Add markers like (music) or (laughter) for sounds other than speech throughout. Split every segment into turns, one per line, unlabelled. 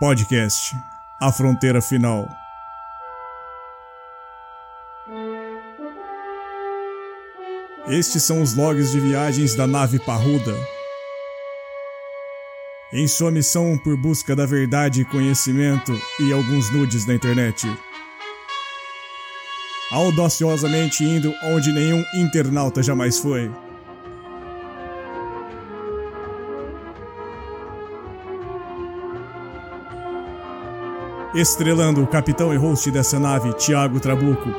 Podcast A Fronteira Final. Estes são os logs de viagens da nave Parruda. Em sua missão por busca da verdade e conhecimento e alguns nudes na internet. Audaciosamente indo onde nenhum internauta jamais foi. Estrelando o capitão e host dessa nave, Tiago Trabuco.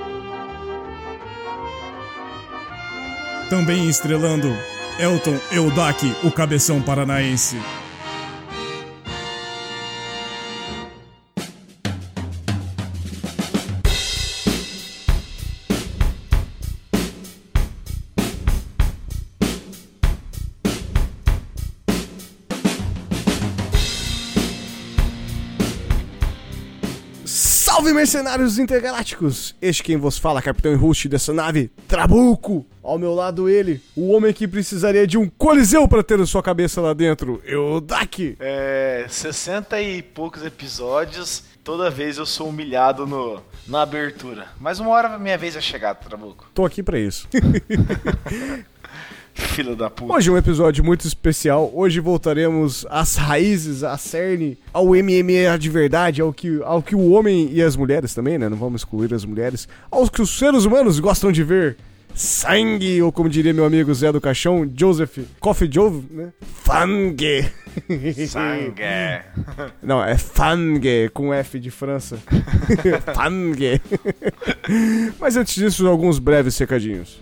Também estrelando Elton Eudac, o cabeção paranaense.
Mercenários intergalácticos! Este quem vos fala, capitão e host dessa nave, Trabuco! Ao meu lado ele, o homem que precisaria de um coliseu para ter a sua cabeça lá dentro, Eudak!
É, 60 e poucos episódios, toda vez eu sou humilhado no, na abertura. Mas uma hora minha vez vai chegar, Trabuco.
Tô aqui pra isso. (laughs)
Filho da puta.
Hoje é um episódio muito especial. Hoje voltaremos às raízes, à cerne, ao MMA de verdade, ao que, ao que o homem e as mulheres também, né? Não vamos excluir as mulheres. Aos que os seres humanos gostam de ver. Sangue, ou como diria meu amigo Zé do Caixão, Joseph Coffee Jove, né? Fangue.
Sangue. (laughs)
Não, é Fangue, com F de França. (laughs) Fangue. (laughs) Mas antes disso, alguns breves recadinhos.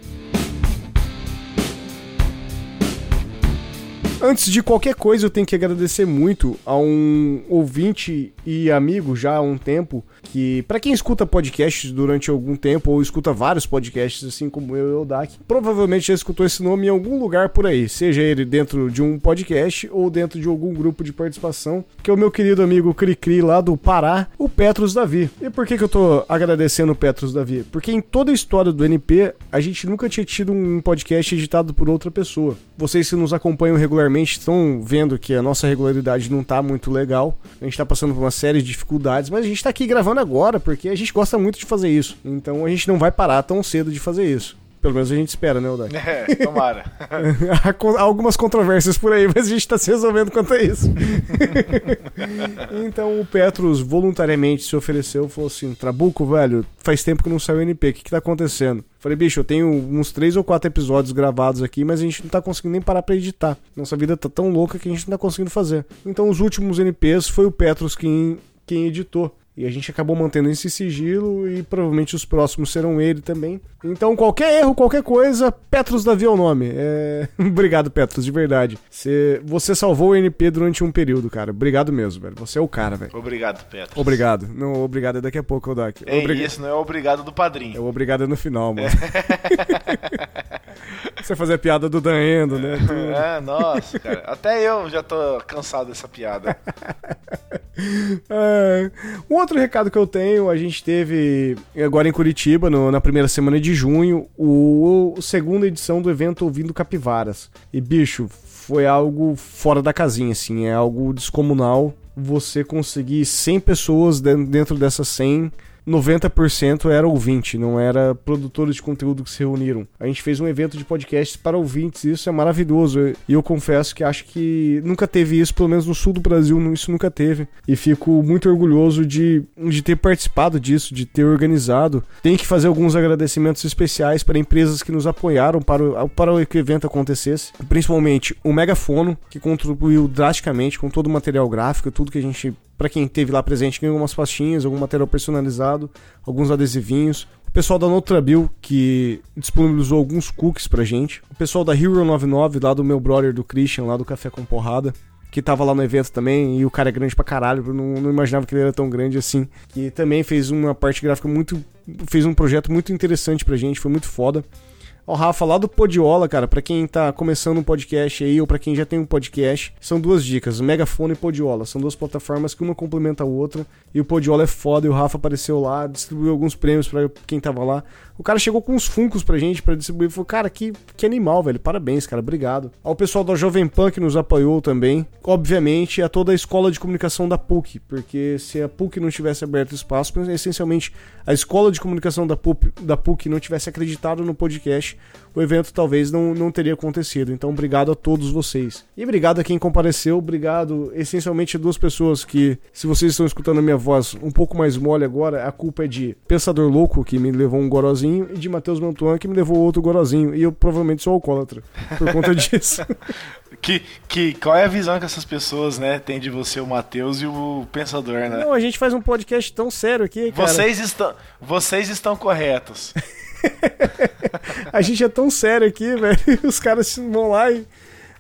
Antes de qualquer coisa, eu tenho que agradecer muito a um ouvinte e amigo já há um tempo que, para quem escuta podcasts durante algum tempo ou escuta vários podcasts assim como eu e o Dak, provavelmente já escutou esse nome em algum lugar por aí, seja ele dentro de um podcast ou dentro de algum grupo de participação, que é o meu querido amigo Cricri lá do Pará, o Petros Davi. E por que que eu tô agradecendo o Petros Davi? Porque em toda a história do NP, a gente nunca tinha tido um podcast editado por outra pessoa. Vocês que nos acompanham regularmente estão vendo que a nossa regularidade não tá muito legal. A gente tá passando por uma série de dificuldades, mas a gente tá aqui gravando agora porque a gente gosta muito de fazer isso. Então a gente não vai parar tão cedo de fazer isso. Pelo menos a gente espera, né, Odak?
É, tomara. (laughs)
Há algumas controvérsias por aí, mas a gente tá se resolvendo quanto a isso. (laughs) então o Petros voluntariamente se ofereceu, falou assim: Trabuco, velho, faz tempo que não saiu o NP, o que, que tá acontecendo? Falei, bicho, eu tenho uns três ou quatro episódios gravados aqui, mas a gente não tá conseguindo nem parar pra editar. Nossa vida tá tão louca que a gente não tá conseguindo fazer. Então os últimos NPs foi o Petros quem, quem editou. E a gente acabou mantendo esse sigilo e provavelmente os próximos serão ele também. Então, qualquer erro, qualquer coisa, Petros Davi é o nome. É... (laughs) Obrigado, Petros, de verdade. Você, você salvou o NP durante um período, cara. Obrigado mesmo, velho. Você é o cara, velho.
Obrigado, Petro.
Obrigado. Não, obrigado é daqui a pouco, Odak.
Ei,
Obriga-
esse não é o obrigado do
É
padrinho.
o obrigado é no final, mano. (laughs) (laughs) Você fazer a piada do Dan Endo, né? (laughs)
É, nossa, cara. Até eu já tô cansado dessa piada. (laughs)
É. Um outro recado que eu tenho, a gente teve agora em Curitiba, no- na primeira semana de junho, o, o segunda edição do evento Ouvindo Capivaras. E, bicho, foi algo fora da casinha, assim, é algo descomunal. Você conseguir 100 pessoas den- dentro dessas 100, 90% era ouvinte, não era produtores de conteúdo que se reuniram. A gente fez um evento de podcasts para ouvintes, e isso é maravilhoso. E eu confesso que acho que nunca teve isso, pelo menos no sul do Brasil, isso nunca teve. E fico muito orgulhoso de, de ter participado disso, de ter organizado. Tem que fazer alguns agradecimentos especiais para empresas que nos apoiaram para o, para que o evento acontecesse. Principalmente o Megafono, que contribuiu drasticamente com todo o material gráfico, tudo que a gente Pra quem esteve lá presente, ganhou algumas pastinhas, algum material personalizado, alguns adesivinhos. O pessoal da Notrabil, que disponibilizou alguns cookies pra gente. O pessoal da Hero 99, lá do meu brother, do Christian, lá do Café com Porrada. Que tava lá no evento também, e o cara é grande pra caralho, não, não imaginava que ele era tão grande assim. Que também fez uma parte gráfica muito. fez um projeto muito interessante pra gente, foi muito foda. Ó, Rafa, lá do Podiola, cara, pra quem tá começando um podcast aí, ou pra quem já tem um podcast, são duas dicas, Megafone e Podiola. São duas plataformas que uma complementa a outra, e o Podiola é foda, e o Rafa apareceu lá, distribuiu alguns prêmios pra quem tava lá. O cara chegou com uns funcos pra gente pra distribuir. Falou, cara, que, que animal, velho. Parabéns, cara. Obrigado. Ao pessoal da Jovem Pan que nos apoiou também. Obviamente, a toda a escola de comunicação da PUC. Porque se a PUC não tivesse aberto espaço, essencialmente a escola de comunicação da PUC, da PUC não tivesse acreditado no podcast, o evento talvez não, não teria acontecido. Então, obrigado a todos vocês. E obrigado a quem compareceu. Obrigado, essencialmente, a duas pessoas que, se vocês estão escutando a minha voz um pouco mais mole agora, a culpa é de Pensador Louco, que me levou um gorozinho, e de Matheus Mantuan, que me levou outro gorozinho. E eu provavelmente sou alcoólatra por conta (laughs) disso.
Que, que, qual é a visão que essas pessoas, né, têm de você, o Matheus e o Pensador, né?
Não, a gente faz um podcast tão sério aqui, cara.
Vocês estão, vocês estão corretos. (laughs)
a gente é tão sério aqui, velho. Os caras vão lá e.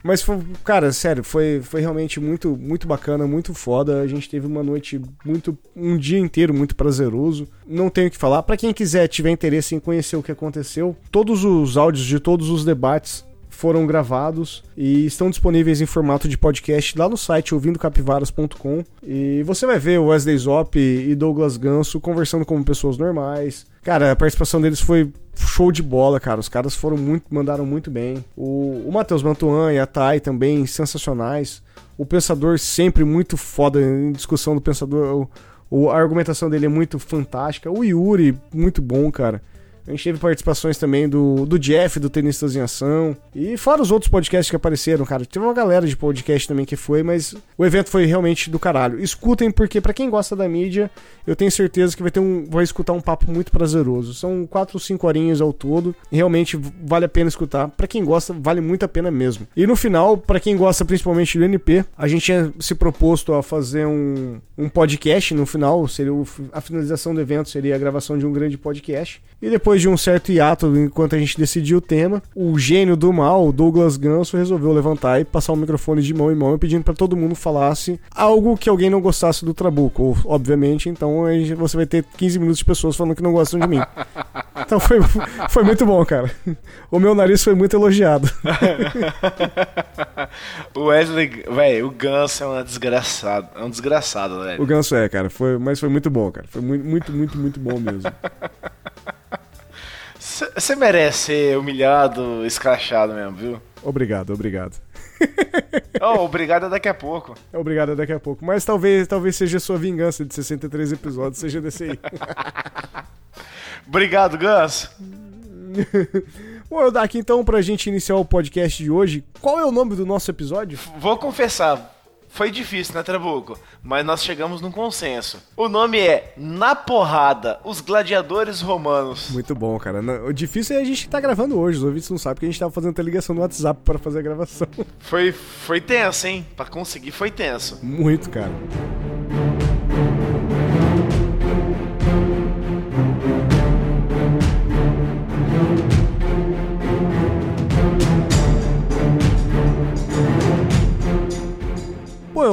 Mas, foi, cara, sério, foi, foi realmente muito, muito bacana, muito foda. A gente teve uma noite muito. um dia inteiro muito prazeroso. Não tenho o que falar. Para quem quiser, tiver interesse em conhecer o que aconteceu, todos os áudios de todos os debates foram gravados e estão disponíveis em formato de podcast lá no site ouvindocapivaras.com. E você vai ver o Wesley Zop e Douglas Ganso conversando como pessoas normais. Cara, a participação deles foi show de bola, cara. Os caras foram muito, mandaram muito bem. O, o Matheus Mantuan e a Thay também sensacionais. O Pensador sempre muito foda em discussão do Pensador. O, a argumentação dele é muito fantástica. O Yuri, muito bom, cara. A gente teve participações também do, do Jeff, do Tenistas em Ação. E fora os outros podcasts que apareceram, cara. Teve uma galera de podcast também que foi, mas o evento foi realmente do caralho. Escutem, porque para quem gosta da mídia, eu tenho certeza que vai ter um. Vai escutar um papo muito prazeroso. São quatro ou cinco horinhas ao todo. Realmente vale a pena escutar. para quem gosta, vale muito a pena mesmo. E no final, para quem gosta principalmente do NP, a gente tinha se proposto a fazer um, um podcast no final. Seria o, a finalização do evento seria a gravação de um grande podcast. E depois de um certo hiato, enquanto a gente decidiu o tema, o gênio do mal, Douglas Ganso, resolveu levantar e passar o microfone de mão em mão, pedindo para todo mundo falasse algo que alguém não gostasse do Trabuco. Obviamente, então você vai ter 15 minutos de pessoas falando que não gostam de mim. (laughs) Então foi, foi muito bom, cara. O meu nariz foi muito elogiado. (laughs)
o Wesley, velho, o Ganso é uma desgraçado, é um desgraçado, velho.
O Ganso é, cara, foi, mas foi muito bom, cara. Foi muito, muito, muito, muito bom mesmo. (laughs)
Você merece ser humilhado, escrachado mesmo, viu?
Obrigado, obrigado. (laughs)
oh, obrigado daqui a pouco.
Obrigado daqui a pouco. Mas talvez, talvez seja a sua vingança de 63 episódios, seja desse aí. (laughs)
obrigado, Gus. (laughs)
Bom, eu aqui então pra gente iniciar o podcast de hoje. Qual é o nome do nosso episódio?
Vou confessar, foi difícil, né, Trabuco? Mas nós chegamos num consenso. O nome é Na Porrada, os Gladiadores Romanos.
Muito bom, cara. O difícil é a gente estar tá gravando hoje. Os ouvintes não sabem que a gente tava fazendo até ligação no WhatsApp para fazer a gravação.
Foi, foi tenso, hein? Pra conseguir foi tenso.
Muito, cara.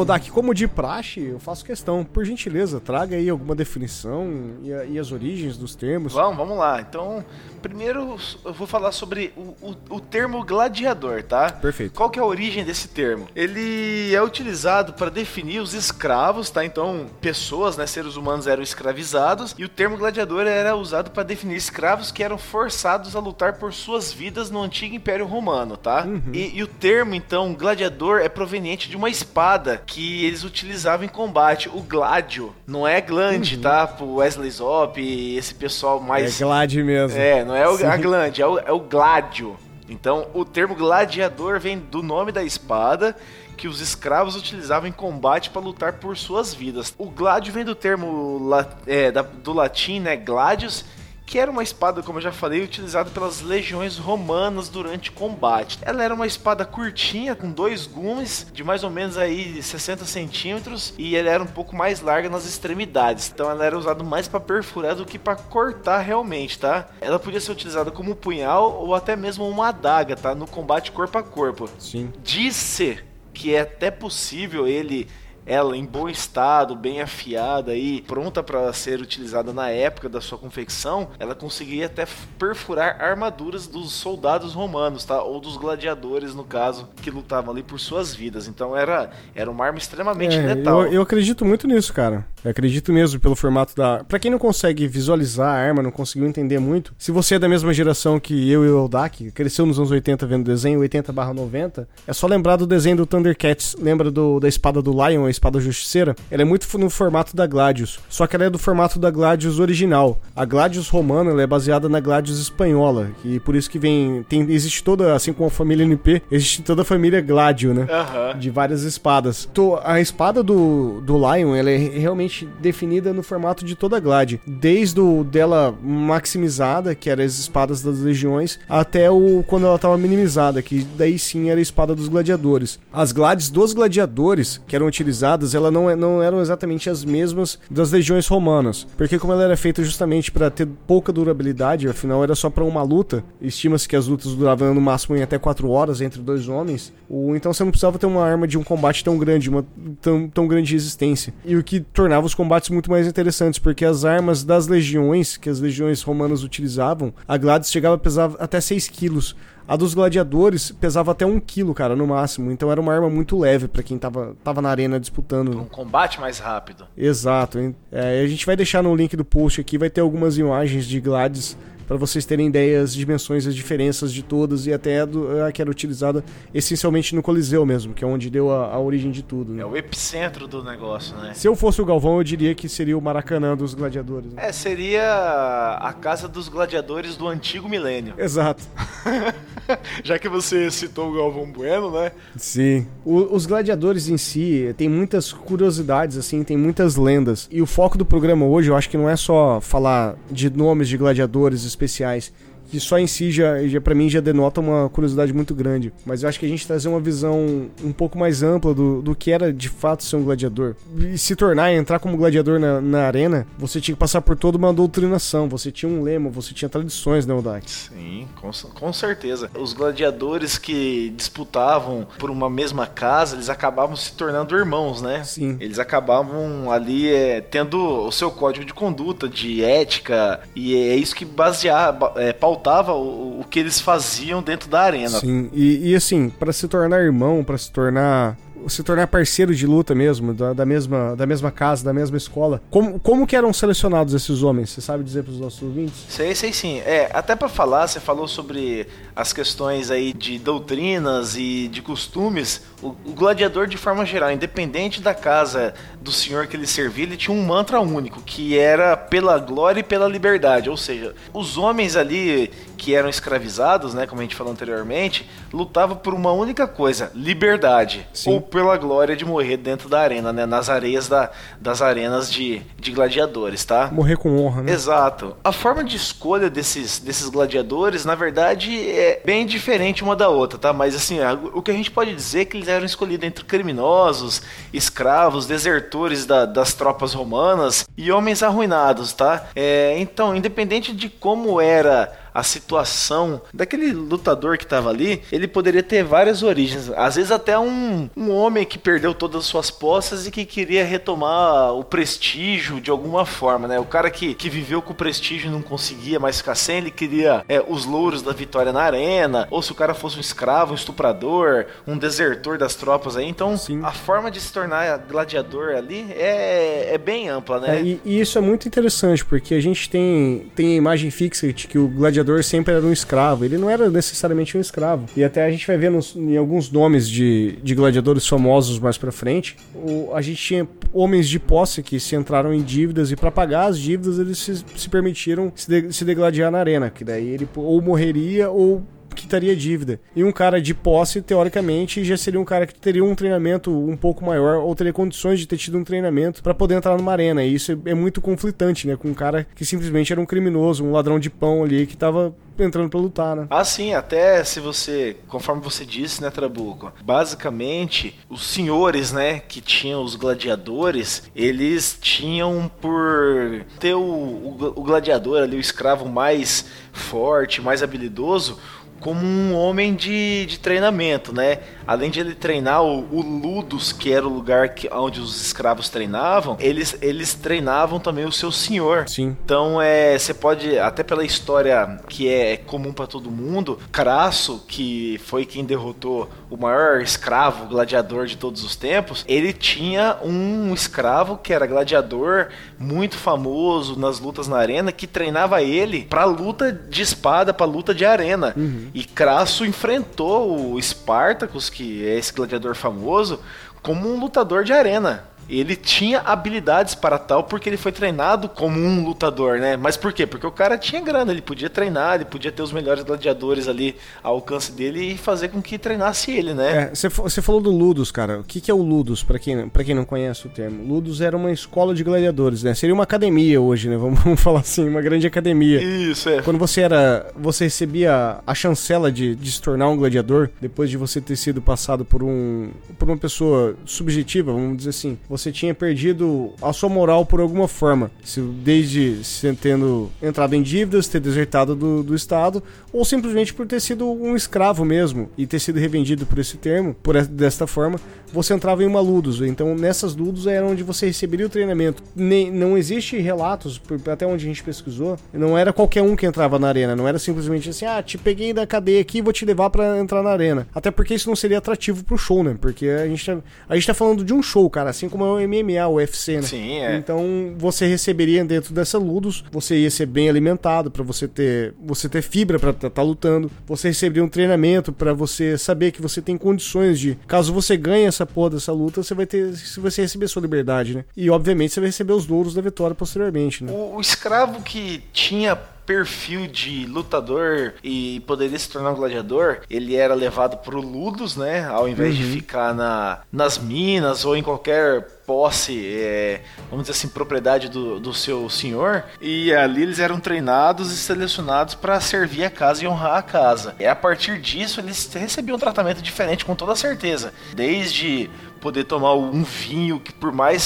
Pô, Eldak, como de praxe, eu faço questão. Por gentileza, traga aí alguma definição e, a, e as origens dos termos.
Vamos, vamos lá. Então, primeiro eu vou falar sobre o, o, o, termo gladiador, tá?
Perfeito.
Qual que é a origem desse termo? Ele é utilizado para definir os escravos, tá? Então, pessoas, né, seres humanos eram escravizados e o termo gladiador era usado para definir escravos que eram forçados a lutar por suas vidas no antigo Império Romano, tá? Uhum. E, e o termo, então, gladiador é proveniente de uma espada que eles utilizavam em combate. O Gladio, não é Glande, uhum. tá? Pro Wesley Zop e esse pessoal mais.
É Glad mesmo.
É, não é o, a Glande, é o, é o Gladio. Então, o termo gladiador vem do nome da espada que os escravos utilizavam em combate para lutar por suas vidas. O gladio vem do termo é, do latim, né, gladius, que era uma espada, como eu já falei, utilizada pelas legiões romanas durante combate. Ela era uma espada curtinha, com dois gumes, de mais ou menos aí 60 centímetros, e ela era um pouco mais larga nas extremidades. Então ela era usada mais para perfurar do que para cortar realmente, tá? Ela podia ser utilizada como punhal ou até mesmo uma adaga, tá? No combate corpo a corpo.
Sim.
Disse que é até possível ele ela em bom estado, bem afiada e pronta para ser utilizada na época da sua confecção, ela conseguia até perfurar armaduras dos soldados romanos, tá? Ou dos gladiadores, no caso, que lutavam ali por suas vidas. Então era, era uma arma extremamente é, letal.
Eu, eu acredito muito nisso, cara. Eu acredito mesmo pelo formato da. Para quem não consegue visualizar a arma, não conseguiu entender muito, se você é da mesma geração que eu e o Eldak, cresceu nos anos 80 vendo desenho, 80/90, é só lembrar do desenho do Thundercats. Lembra do, da espada do Lion, espada justiceira? Ela é muito no formato da Gladius, só que ela é do formato da Gladius original. A Gladius romana é baseada na Gladius espanhola, e por isso que vem. Tem, existe toda, assim como a família NP, existe toda a família Gladio, né?
Uhum.
De várias espadas. Então, a espada do, do Lion, ela é realmente definida no formato de toda a Glade, desde o dela maximizada, que era as espadas das legiões, até o quando ela estava minimizada, que daí sim era a espada dos gladiadores. As Glades dos gladiadores que eram utilizadas, ela não, é, não eram exatamente as mesmas das legiões romanas, porque como ela era feita justamente para ter pouca durabilidade, afinal era só para uma luta, estima-se que as lutas duravam no máximo em até 4 horas entre dois homens, ou então você não precisava ter uma arma de um combate tão grande, uma tão, tão grande resistência. E o que tornava os combates muito mais interessantes, porque as armas das legiões, que as legiões romanas utilizavam, a Gladys chegava a pesar até 6 quilos. A dos gladiadores pesava até 1 quilo, cara, no máximo. Então era uma arma muito leve para quem tava, tava na arena disputando.
Um combate mais rápido.
Exato. É, a gente vai deixar no link do post aqui, vai ter algumas imagens de Gladys para vocês terem ideias, dimensões, as diferenças de todas e até a, do, a que era utilizada essencialmente no Coliseu mesmo, que é onde deu a, a origem de tudo. Né?
É o epicentro do negócio, né?
Se eu fosse o Galvão, eu diria que seria o Maracanã dos gladiadores.
Né? É, seria a casa dos gladiadores do antigo milênio.
Exato. (laughs)
Já que você citou o Galvão Bueno, né?
Sim. O, os gladiadores em si tem muitas curiosidades, assim, tem muitas lendas. E o foco do programa hoje, eu acho que não é só falar de nomes de gladiadores especiais que só em si já, já para mim já denota uma curiosidade muito grande. Mas eu acho que a gente trazer uma visão um pouco mais ampla do, do que era de fato ser um gladiador. E se tornar, entrar como gladiador na, na arena, você tinha que passar por toda uma doutrinação, você tinha um lema, você tinha tradições, né, Odax?
Sim, com, com certeza. Os gladiadores que disputavam por uma mesma casa, eles acabavam se tornando irmãos, né?
Sim.
Eles acabavam ali é, tendo o seu código de conduta, de ética, e é isso que baseava, é, pautava o, o que eles faziam dentro da arena.
Sim, e, e assim, para se tornar irmão, para se tornar se tornar parceiro de luta mesmo, da, da, mesma, da mesma casa, da mesma escola. Como, como que eram selecionados esses homens? Você sabe dizer para os nossos ouvintes?
Sei, sei sim. É, até para falar, você falou sobre as questões aí de doutrinas e de costumes. O, o, gladiador, de forma geral, independente da casa do senhor que ele servia, ele tinha um mantra único, que era pela glória e pela liberdade. Ou seja, os homens ali que eram escravizados, né, como a gente falou anteriormente, lutavam por uma única coisa, liberdade. Sim. Ou pela glória de morrer dentro da arena, né? Nas areias da, das arenas de, de gladiadores, tá?
Morrer com honra, né?
Exato. A forma de escolha desses, desses gladiadores, na verdade, é bem diferente uma da outra, tá? Mas assim, o que a gente pode dizer é que eles eram escolhidos entre criminosos, escravos, desertores da, das tropas romanas e homens arruinados, tá? É, então, independente de como era a situação daquele lutador que estava ali, ele poderia ter várias origens. Às vezes até um, um homem que perdeu todas as suas posses e que queria retomar o prestígio de alguma forma, né? O cara que, que viveu com o prestígio e não conseguia mais ficar sem, ele queria é, os louros da vitória na arena, ou se o cara fosse um escravo, um estuprador, um desertor das tropas aí. Então, Sim. a forma de se tornar gladiador ali é, é bem ampla, né?
É, e, e, isso é muito interessante, porque a gente tem, tem a imagem fixa de que o gladiador gladiador sempre era um escravo. Ele não era necessariamente um escravo. E até a gente vai ver nos, em alguns nomes de, de gladiadores famosos mais pra frente, o, a gente tinha homens de posse que se entraram em dívidas e para pagar as dívidas eles se, se permitiram se, de, se degladiar na arena, que daí ele ou morreria ou quitaria dívida. E um cara de posse, teoricamente, já seria um cara que teria um treinamento um pouco maior ou teria condições de ter tido um treinamento para poder entrar numa arena. E isso é muito conflitante, né? Com um cara que simplesmente era um criminoso, um ladrão de pão ali que tava entrando pra lutar, né?
Ah, sim, até se você, conforme você disse, né, Trabuco, basicamente, os senhores, né, que tinham os gladiadores, eles tinham por ter o, o, o gladiador ali, o escravo mais forte, mais habilidoso, como um homem de, de treinamento, né? Além de ele treinar o, o Ludus, que era o lugar que, onde os escravos treinavam, eles, eles treinavam também o seu senhor.
Sim.
Então, é, você pode, até pela história que é comum para todo mundo, Crasso, que foi quem derrotou o maior escravo gladiador de todos os tempos, ele tinha um escravo que era gladiador, muito famoso nas lutas na arena, que treinava ele pra luta de espada, pra luta de arena.
Uhum.
E Crasso enfrentou o Spartacus, que é esse gladiador famoso, como um lutador de arena. Ele tinha habilidades para tal porque ele foi treinado como um lutador, né? Mas por quê? Porque o cara tinha grana, ele podia treinar, ele podia ter os melhores gladiadores ali ao alcance dele e fazer com que treinasse ele, né?
É, você falou do Ludus, cara. O que, que é o Ludus, pra quem, pra quem não conhece o termo? Ludus era uma escola de gladiadores, né? Seria uma academia hoje, né? (laughs) Vamos, vamos falar assim, uma grande academia.
Isso, é.
Quando você era. Você recebia a chancela de, de se tornar um gladiador, depois de você ter sido passado por um. por uma pessoa subjetiva, vamos dizer assim. Você tinha perdido a sua moral por alguma forma. Se, desde tendo entrado em dívidas, ter desertado do, do Estado, ou simplesmente por ter sido um escravo mesmo e ter sido revendido por esse termo, por desta forma, você entrava em uma Ludus. Então nessas Ludus era onde você receberia o treinamento. Nem, não existe relatos, até onde a gente pesquisou, não era qualquer um que entrava na arena, não era simplesmente assim, ah, te peguei da cadeia aqui e vou te levar para entrar na arena. Até porque isso não seria atrativo pro show, né? Porque a gente tá, a gente tá falando de um show, cara, assim como é o MMA, o UFC, né?
Sim, é.
Então você receberia dentro dessa Ludus, você ia ser bem alimentado para você ter, você ter fibra para estar tá lutando, você receberia um treinamento para você saber que você tem condições de, caso você ganhe essa porra dessa luta, você vai ter, você receber sua liberdade, né? E obviamente você vai receber os louros da vitória posteriormente, né?
O, o escravo que tinha perfil de lutador e poderia se tornar um gladiador, ele era levado pro Ludus, né? Ao invés
Uhum.
de ficar na, nas minas ou em qualquer posse, é, vamos dizer assim, propriedade do, do seu senhor. E ali eles eram treinados e selecionados para servir a casa e honrar a casa. E a partir disso eles recebiam um tratamento diferente com toda certeza. Desde poder tomar um vinho que por mais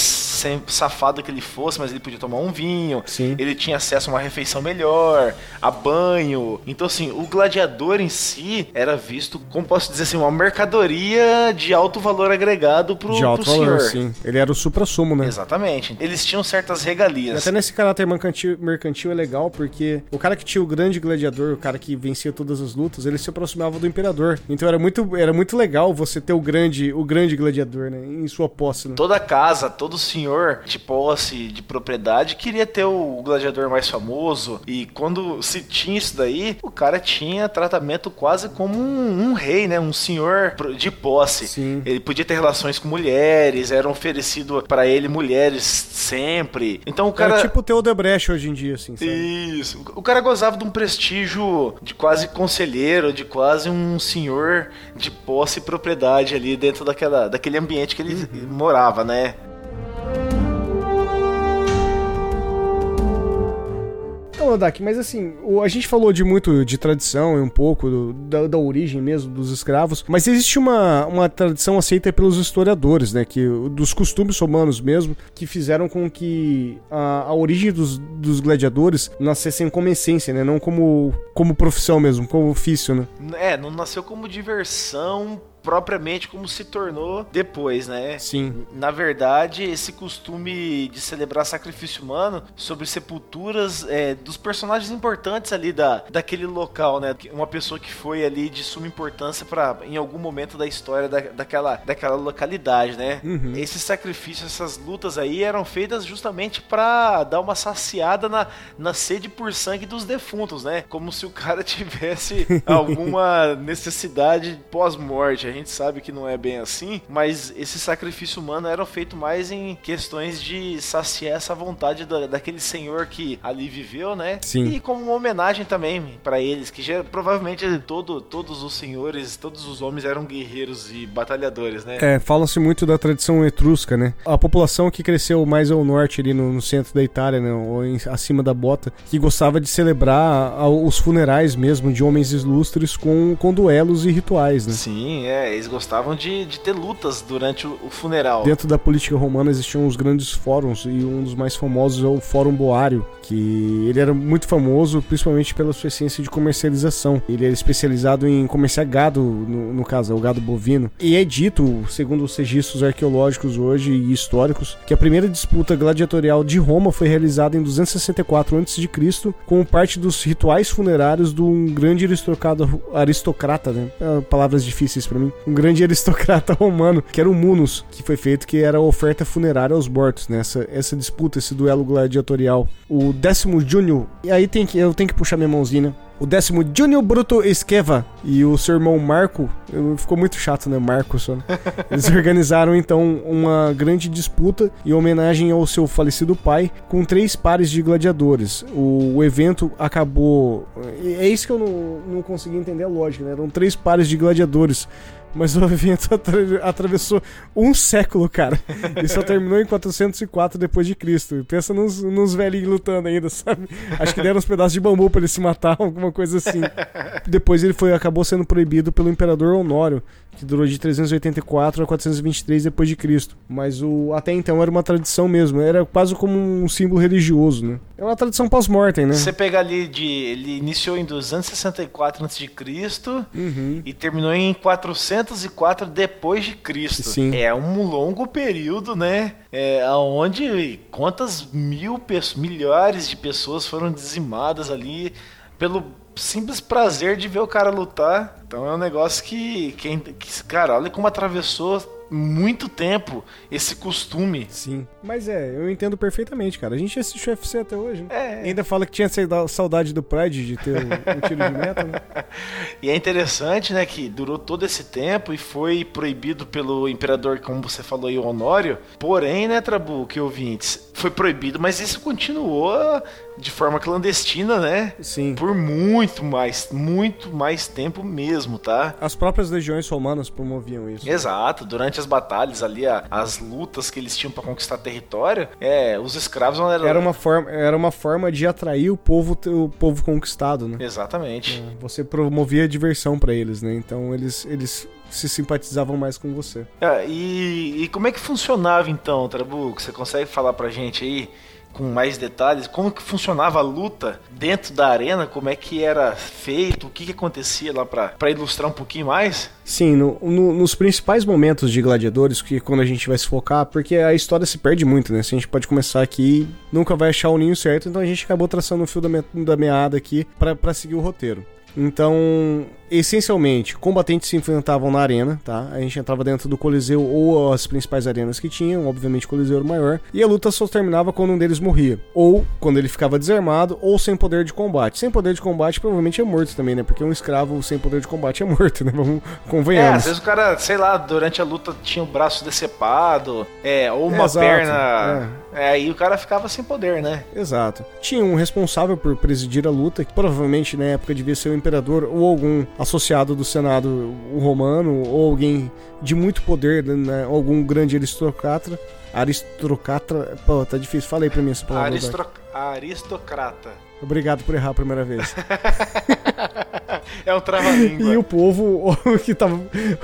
safado que ele fosse, mas ele podia tomar um vinho.
Sim.
Ele tinha acesso a uma refeição melhor, a banho. Então assim, o gladiador em si era visto, como posso dizer assim, uma mercadoria de alto valor agregado pro,
de alto
pro
valor,
senhor.
sim. Ele era o supra-sumo, né?
Exatamente. Eles tinham certas
E
regalias.
Até nesse caráter mercantil, mercantil é legal, porque o cara que tinha o grande gladiador, o cara que vencia todas as lutas, ele se aproximava do imperador. Então era muito, era muito legal você ter o grande, o grande gladiador, né? Em sua posse, né?
Toda casa, todo senhor de posse, de propriedade, queria ter o gladiador mais famoso. E quando se tinha isso daí, o cara tinha tratamento quase como um, um rei, né? Um senhor de posse.
Sim.
Ele podia ter relações com mulheres, eram oferecido para ele mulheres sempre. Então o cara.
Era tipo o Teodebrecht hoje em dia, assim, sabe?
Isso. O cara gozava de um prestígio de quase conselheiro, de quase um senhor de posse e propriedade ali dentro daquela, daquele ambiente que ele morava, né?
Então, Odak, mas assim, a gente falou de muito de tradição e um pouco do- da, da origem mesmo dos escravos, mas existe uma, uma tradição aceita pelos historiadores, né? Que, dos costumes romanos mesmo, que fizeram com que a, a origem dos, dos gladiadores nascessem como essência, né? Não como, como profissão mesmo, como ofício, né?
É, não nasceu como diversão propriamente como se tornou depois, né?
Sim.
Na verdade, esse costume de celebrar sacrifício humano sobre sepulturas é, dos personagens importantes ali da, daquele local, né? Uma pessoa que foi ali de suma importância para em algum momento da história da, daquela, daquela localidade, né?
Uhum.
Esses sacrifícios, essas lutas aí eram feitas justamente para dar uma saciada na, na sede por sangue dos defuntos, né? Como se o cara (laughs) tivesse (laughs) alguma necessidade pós-morte. Gente sabe que não é bem assim, mas esse sacrifício humano era feito mais em questões de saciar essa vontade da, daquele senhor que ali viveu, né?
Sim.
E como uma homenagem também para eles, que já, provavelmente todo, todos os senhores, todos os homens eram guerreiros e batalhadores, né?
É, fala-se muito da tradição etrusca, né? A população que cresceu mais ao norte, ali no, no centro da Itália, né? Ou em- acima da bota, que gostava de celebrar a- os funerais mesmo de homens ilustres com, com duelos e rituais, né?
Sim, é. É, eles gostavam de, de ter lutas durante o, o funeral.
Dentro da política romana existiam os grandes fóruns e um dos mais famosos é o Fórum Boário, que ele era muito famoso principalmente pela sua essência de comercialização. Ele era especializado em comerciar gado, no, no caso, o gado bovino. E é dito, segundo os registros arqueológicos hoje e históricos, que a primeira disputa gladiatorial de Roma foi realizada em 264 a.C., como parte dos rituais funerários de um grande aristocrata, aristocrata né? É, palavras difíceis para mim. Um grande (laughs) aristocrata romano, que era o Munus, que foi feito que era a oferta funerária aos mortos, né? Essa, essa disputa, esse duelo gladiatorial. O décimo Júnior, e aí tem que, eu tenho que puxar minha mãozinha, o décimo Júnior Bruto Esqueva e o seu irmão Marco, ficou muito chato, né? Marco só. Né? (laughs) Eles organizaram então uma grande disputa em homenagem ao seu falecido pai, com três pares de gladiadores. O, o evento acabou. É isso que eu não, não consegui entender a lógica, né? Eram três pares de gladiadores mas o evento (laughs) atra atravessou um século, cara. E só terminou em 404 depois de Cristo. Pensa nos, nos velhinhos lutando ainda, sabe? Acho que deram uns pedaços de bambu para ele se matar, (laughs) alguma coisa assim. Depois ele foi acabou sendo proibido pelo imperador Honório, que durou de 384 a 423 depois de Cristo. Mas o até então era uma tradição mesmo, era quase como um símbolo religioso, né? É uma tradição pós-mortem, né?
Você pega ali de ele iniciou em 264 a.C. Uhum. e terminou em 404 depois de Cristo.
Sim.
É um longo período, né? É, onde quantas mil pessoas, milhares de pessoas foram dizimadas ali pelo simples prazer de ver o cara lutar. Então é um negócio que, que, que cara, olha como atravessou muito tempo esse costume.
Sim. Mas é, eu entendo perfeitamente, cara. A gente assiste o UFC até hoje, né?
É.
Ainda fala que tinha saudade do Pride de ter um, tiro de meta, né? (laughs)
E é interessante, né, que durou todo esse tempo e foi proibido pelo imperador, como você falou aí, o Honório. Porém, né, Trabu, que ouvintes, foi proibido, mas isso continuou de forma clandestina, né?
Sim.
Por muito mais, muito mais tempo mesmo, tá?
As próprias legiões romanas promoviam isso.
Exato. Durante as batalhas ali, a, as lutas que eles tinham para conquistar território, é, os escravos não eram...
Era uma forma, era uma forma de atrair o povo, o povo conquistado, né?
Exatamente.
É, você promovia diversão para eles, né? Então eles, eles se simpatizavam mais com você.
É, e, e como é que funcionava então, Trabuco? Você consegue falar pra gente aí? Com mais detalhes, como que funcionava a luta dentro da arena, como é que era feito, o que, que acontecia lá para ilustrar um pouquinho mais?
Sim, no, no, nos principais momentos de Gladiadores, que quando a gente vai se focar, porque a história se perde muito, né? Se a gente pode começar aqui, nunca vai achar o ninho certo, então a gente acabou traçando o fio da, me, da meada aqui para seguir o roteiro. Então, essencialmente, combatentes se enfrentavam na arena, tá? A gente entrava dentro do Coliseu ou as principais arenas que tinham, obviamente o Coliseu era o maior, e a luta só terminava quando um deles morria, ou quando ele ficava desarmado, ou sem poder de combate. Sem poder de combate provavelmente é morto também, né? Porque um escravo sem poder de combate é morto, (laughs) né? Vamos convenhamos.
É, às vezes o cara, sei lá, durante a luta tinha o braço decepado, é, ou uma perna. É. é, aí o cara ficava sem poder, né?
Exato. Tinha um responsável por presidir a luta, que provavelmente na época devia ser o imperador ou algum associado do Senado romano ou alguém de muito poder, né? algum grande aristocrata. Aristocrata. Pô, tá difícil. Fala aí pra mim essa palavra.
Aristocrata.
Obrigado por errar a primeira vez. (laughs)
é um trava-língua.
E o povo que tava,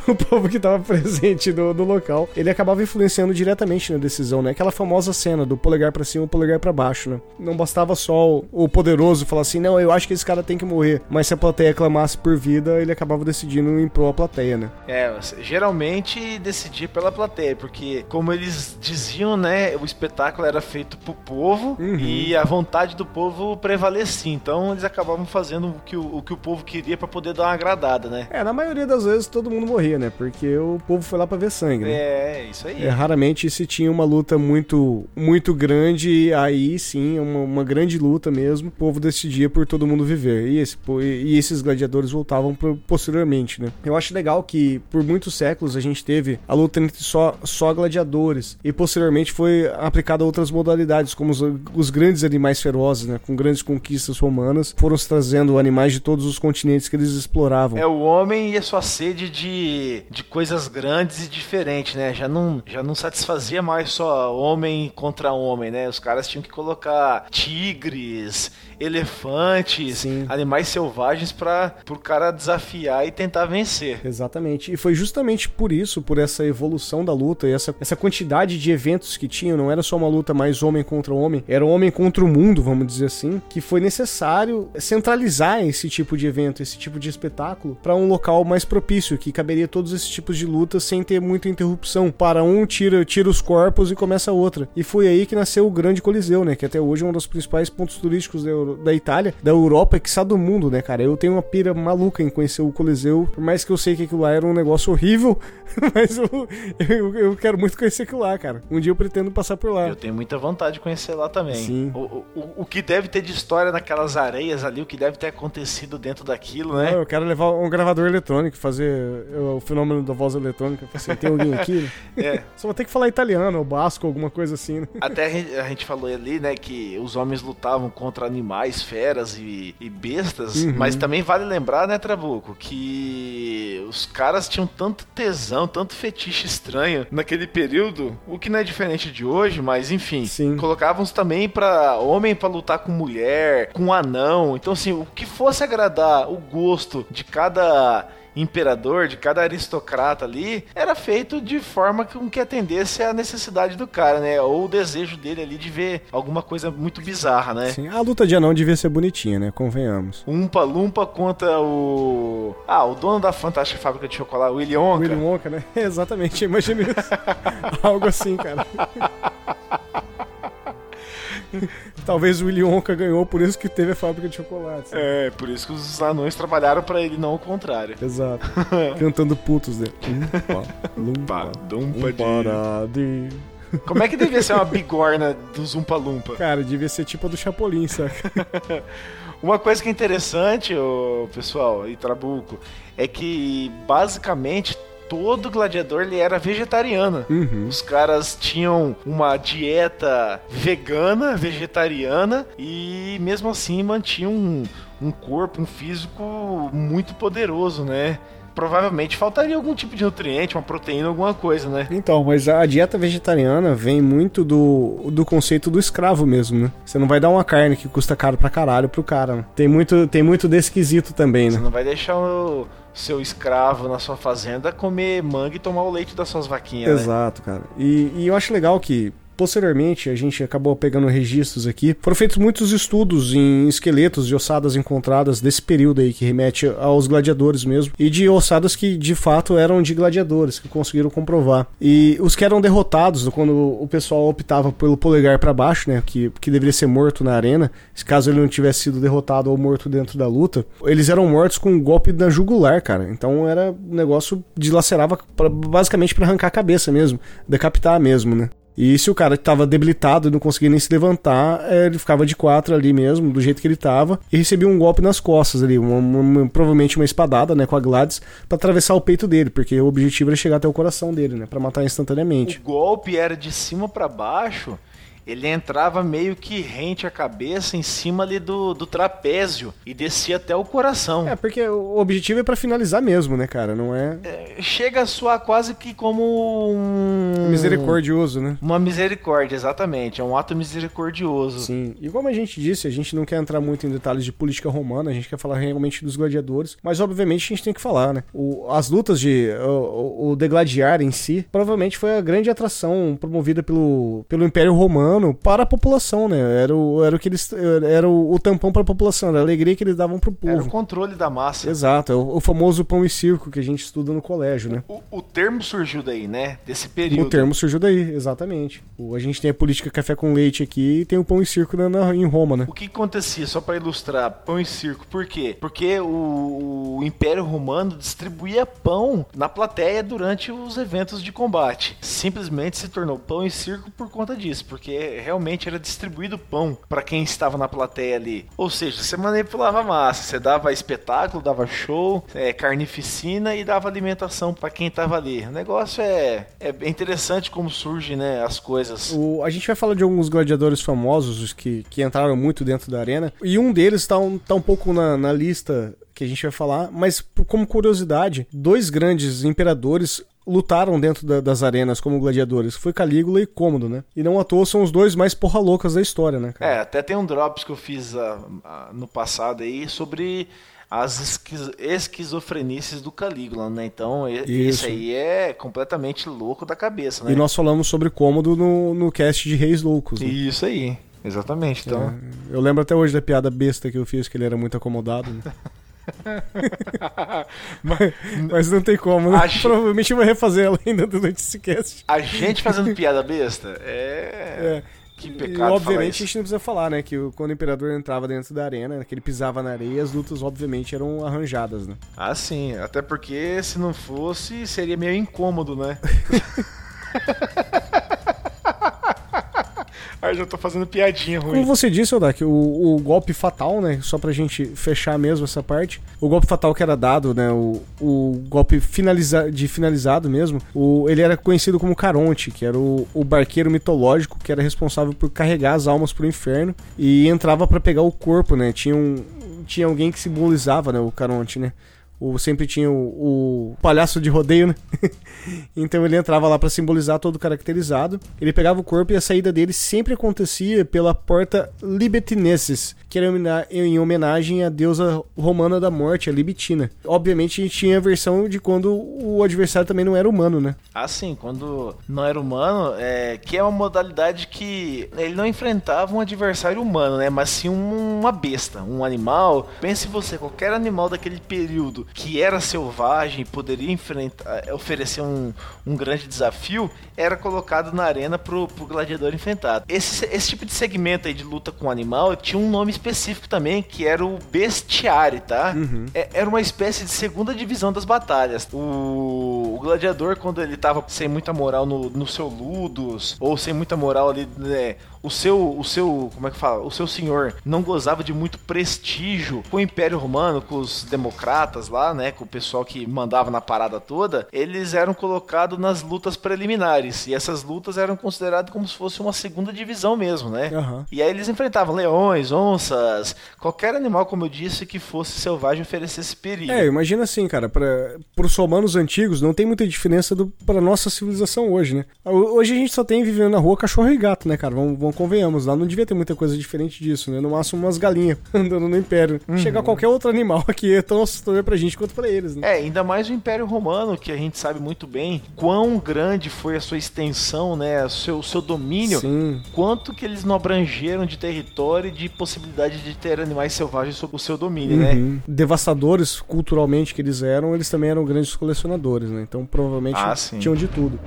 o povo que tava presente no, no, local, ele acabava influenciando diretamente na decisão, né? Aquela famosa cena do polegar para cima e polegar para baixo, né? Não bastava só o, o, poderoso falar assim, não, eu acho que esse cara tem que morrer. Mas se a plateia clamasse por vida, ele acabava decidindo em prol a plateia, né?
É, geralmente decidir pela plateia, porque como eles diziam, né, o espetáculo era feito pro povo uhum. e a vontade do povo prevalecia. Então eles acabavam fazendo o que o, o que o povo queria para poder dar uma agradada, né?
É, na maioria das vezes todo mundo morria, né? Porque o povo foi lá para ver sangue, né?
É, isso aí.
É, raramente se tinha uma luta muito muito grande, aí sim, uma, uma grande luta mesmo, o povo decidia por todo mundo viver. E, esse, e esses gladiadores voltavam pro, posteriormente, né? Eu acho legal que por muitos séculos a gente teve a luta entre só, só gladiadores e posteriormente foi aplicada outras modalidades, como os, os grandes animais ferozes, né? Com grandes conquistas romanas, foram se trazendo animais de todos os continentes que eles exploravam.
É o homem e a sua sede de, de coisas grandes e diferentes, né? Já não, já não satisfazia mais só homem contra homem, né? Os caras tinham que colocar tigres, elefantes,
Sim.
animais selvagens para o cara desafiar e tentar vencer.
Exatamente. E foi justamente por isso, por essa evolução da luta e essa, essa quantidade de eventos que tinham, não era só uma luta mais homem contra homem, era homem contra o mundo, vamos dizer assim, que foi necessário centralizar esse tipo de evento, esse tipo de espetáculo, para um local mais propício, que caberia todos esses tipos de lutas sem ter muita interrupção. Para um, tira, tira os corpos e começa outra. E foi aí que nasceu o Grande Coliseu, né? Que até hoje é um dos principais pontos turísticos da, Da Itália, da Europa, que do mundo, né, cara? Eu tenho uma pira maluca em conhecer o Coliseu, por mais que eu sei que aquilo lá era um negócio horrível, (laughs) mas eu, eu, eu quero muito conhecer aquilo lá, cara. Um dia eu pretendo passar por lá.
Eu tenho muita vontade de conhecer lá também.
Sim.
O, o, o- que deve ter de história naquelas areias ali, o que deve ter acontecido dentro daquilo, né?
eu quero levar um gravador eletrônico, fazer o fenômeno da voz eletrônica. Assim, tem alguém aqui? Né? (laughs)
É.
Só vou ter que falar italiano, ou basco, alguma coisa assim, né?
Até a gente, a gente falou ali, né, que os homens lutavam contra animais, feras e, e bestas,
Uhum.
mas também vale lembrar, né, Trabuco, que os caras tinham tanto tesão, tanto fetiche estranho naquele período, o que não é diferente de hoje, mas enfim,
Sim.
colocavam também para homem pra lutar com mulher, com anão, então assim, o que fosse agradar o gosto de cada imperador, de cada aristocrata ali, era feito de forma com que atendesse à necessidade do cara, né? Ou o desejo dele ali de ver alguma coisa muito bizarra, né?
Sim, a luta de anão devia ser bonitinha, né? Convenhamos.
Umpa Lumpa contra o. Ah, o dono da fantástica fábrica de chocolate, o Willy Wonka.
Willy Wonka, né? (laughs) Exatamente, imagina isso. (laughs) Algo assim, cara. (laughs) Talvez o Willy Wonka ganhou, por isso que teve a fábrica de chocolates. né?
É, por isso que os anões trabalharam pra ele, não o contrário.
Exato. (laughs) Cantando putos? Umpa, lumpa,
Dumpa de-. Como é que devia ser uma (laughs) bigorna dos Umpa Lumpa?
Cara, devia ser tipo a do Chapolin, saca? (laughs)
Uma coisa que é interessante, pessoal, e Trabuco, é que basicamente todo gladiador ele era vegetariano.
Uhum.
Os caras tinham uma dieta vegana, vegetariana e mesmo assim mantinham um, um corpo, um físico muito poderoso, né? Provavelmente faltaria algum tipo de nutriente, uma proteína, alguma coisa, né?
Então, mas a dieta vegetariana vem muito do, do conceito do escravo mesmo, né? Você não vai dar uma carne que custa caro pra caralho pro cara. né? Tem muito, tem muito desse quesito também,
Você
né?
não vai deixar o seu escravo na sua fazenda comer manga e tomar o leite das suas vaquinhas, né?
Exato, cara. E, e eu acho legal que. Posteriormente, a gente acabou pegando registros aqui. Foram feitos muitos estudos em esqueletos de ossadas encontradas desse período aí, que remete aos gladiadores mesmo. E de ossadas que de fato eram de gladiadores, que conseguiram comprovar. E os que eram derrotados, quando o pessoal optava pelo polegar pra baixo, né? Que, que deveria ser morto na arena, caso ele não tivesse sido derrotado ou morto dentro da luta, eles eram mortos com um golpe na jugular, cara. Então era um negócio dilacerava pra- basicamente pra arrancar a cabeça mesmo, decapitar mesmo, né? E se o cara tava debilitado e não conseguia nem se levantar, eh, ele ficava de quatro ali mesmo, do jeito que ele tava, e recebia um golpe nas costas ali, uma- uma- provavelmente uma espadada, né, com a Gladys, pra atravessar o peito dele, porque o objetivo era chegar até o coração dele, né, pra matar instantaneamente.
O golpe era de cima pra baixo, ele entrava meio que rente a cabeça em cima ali do, do trapézio e descia até o coração.
É, porque o objetivo é pra finalizar mesmo, né, cara, não é
É, Chega a soar quase que como um.
misericordioso, né?
Uma misericórdia, exatamente. É um ato misericordioso.
Sim, e como a gente disse, a gente não quer entrar muito em detalhes de política romana, a gente quer falar realmente dos gladiadores, mas obviamente a gente tem que falar, né? O- as lutas de. O, o degladiar em si, provavelmente foi a grande atração promovida pelo, pelo Império Romano para a população, né? Era o, era o que eles. Era o, o tampão para a população, era a alegria que eles davam pro
Era o
povo.
controle da massa.
Exato, é o, o famoso pão e circo que a gente estuda no colégio, né?
O, o termo surgiu daí, né? Desse período.
O termo surgiu daí, exatamente. O- a gente tem a política café com leite aqui e tem o pão e circo na, na- em Roma, né?
O que acontecia, só para ilustrar, pão e circo, por quê? Porque o, o Império Romano distribuía pão na plateia durante os eventos de combate. Simplesmente se tornou pão e circo por conta disso, porque realmente era distribuído pão para quem estava na plateia ali. Ou seja, você manipulava massa, você dava espetáculo, dava show, é, carnificina e dava alimentação para quem estava ali. O negócio é, é interessante como surgem né, as coisas.
O- a gente vai falar de alguns gladiadores famosos os que, que entraram muito dentro da arena. E um deles está um, tá um pouco na, na lista que a gente vai falar, mas como curiosidade, dois grandes imperadores lutaram dentro da, das arenas como gladiadores. Foi Calígula e Cômodo, né? E não à toa são os dois mais porra loucas da história, né,
cara? É, até tem um drops que eu fiz uh, uh, no passado aí sobre as esquiz esquizofrenices do Calígula, né? Então, Isso. esse aí é completamente louco da cabeça, né?
E nós falamos sobre Cômodo no, no cast de Reis Loucos. Né?
Isso aí, exatamente. Então...
É, eu lembro até hoje da piada besta que eu fiz, que ele era muito acomodado. Né? (laughs) mas, (laughs) mas, não tem como, né? Gente... Provavelmente vou refazer ela ainda durante esse cast.
A gente fazendo piada besta é. é. Que pecado.
E, obviamente a gente não precisa falar, né? Que quando o imperador entrava dentro da arena, que ele pisava na areia, as lutas obviamente eram arranjadas, né?
Ah, sim. Até porque se não fosse, seria meio incômodo, né? (laughs) Aí já tô fazendo piadinha ruim.
Como você disse, Odak, o, o golpe fatal, né? Só pra gente fechar mesmo essa parte. O golpe fatal que era dado, né? O, o golpe finaliza, de finalizado mesmo. O, ele era conhecido como Caronte, que era o, o barqueiro mitológico que era responsável por carregar as almas pro inferno e entrava para pegar o corpo, né? Tinha, um, tinha alguém que simbolizava, né? O Caronte, né? O, sempre tinha o, o palhaço de rodeio, né? (laughs) então ele entrava lá para simbolizar todo caracterizado. Ele pegava o corpo e a saída dele sempre acontecia pela porta Libetinenses, que era em homenagem à deusa romana da morte, a Libitina. Obviamente a gente tinha a versão de quando o adversário também não era humano, né?
Ah, sim, quando não era humano, é, que é uma modalidade que ele não enfrentava um adversário humano, né? Mas sim uma besta, um animal. Pense você, qualquer animal daquele período que era selvagem e poderia enfrentar, oferecer um, um grande desafio, era colocado na arena pro, pro gladiador enfrentar. Esse, esse tipo de segmento aí de luta com animal tinha um nome específico também, que era o bestiário, tá? Uhum. É, era uma espécie de segunda divisão das batalhas. O, o, gladiador, quando ele tava sem muita moral no, no seu ludos, ou sem muita moral ali, né, o seu, o seu, como é que fala? O seu senhor não gozava de muito prestígio com o Império Romano, com os democratas lá, né, com o pessoal que mandava na parada toda, eles eram colocados nas lutas preliminares e essas lutas eram consideradas como se fosse uma segunda divisão mesmo, né? Uhum. E aí eles enfrentavam leões, onças, qualquer animal, como eu disse, que fosse selvagem oferecesse perigo.
É, imagina assim, cara, para os romanos antigos não tem muita diferença para nossa civilização hoje, né? Hoje a gente só tem vivendo na rua cachorro e gato, né, cara? Vamos, vamos convenhamos, lá não devia ter muita coisa diferente disso, né? No máximo umas galinhas (laughs) andando no Império. Uhum. Chegar qualquer outro animal aqui é tão assustador pra gente quanto pra eles, né?
É, ainda mais o Império Romano, que a gente sabe muito bem quão grande foi a sua extensão, né? O seu, seu domínio. Sim. Quanto que eles não abrangeram de território e de possibilidade de ter animais selvagens sob o seu domínio, né? uhum.
né? Devastadores culturalmente que eles eram, eles também eram grandes colecionadores, né? Então provavelmente ah, tinham de tudo.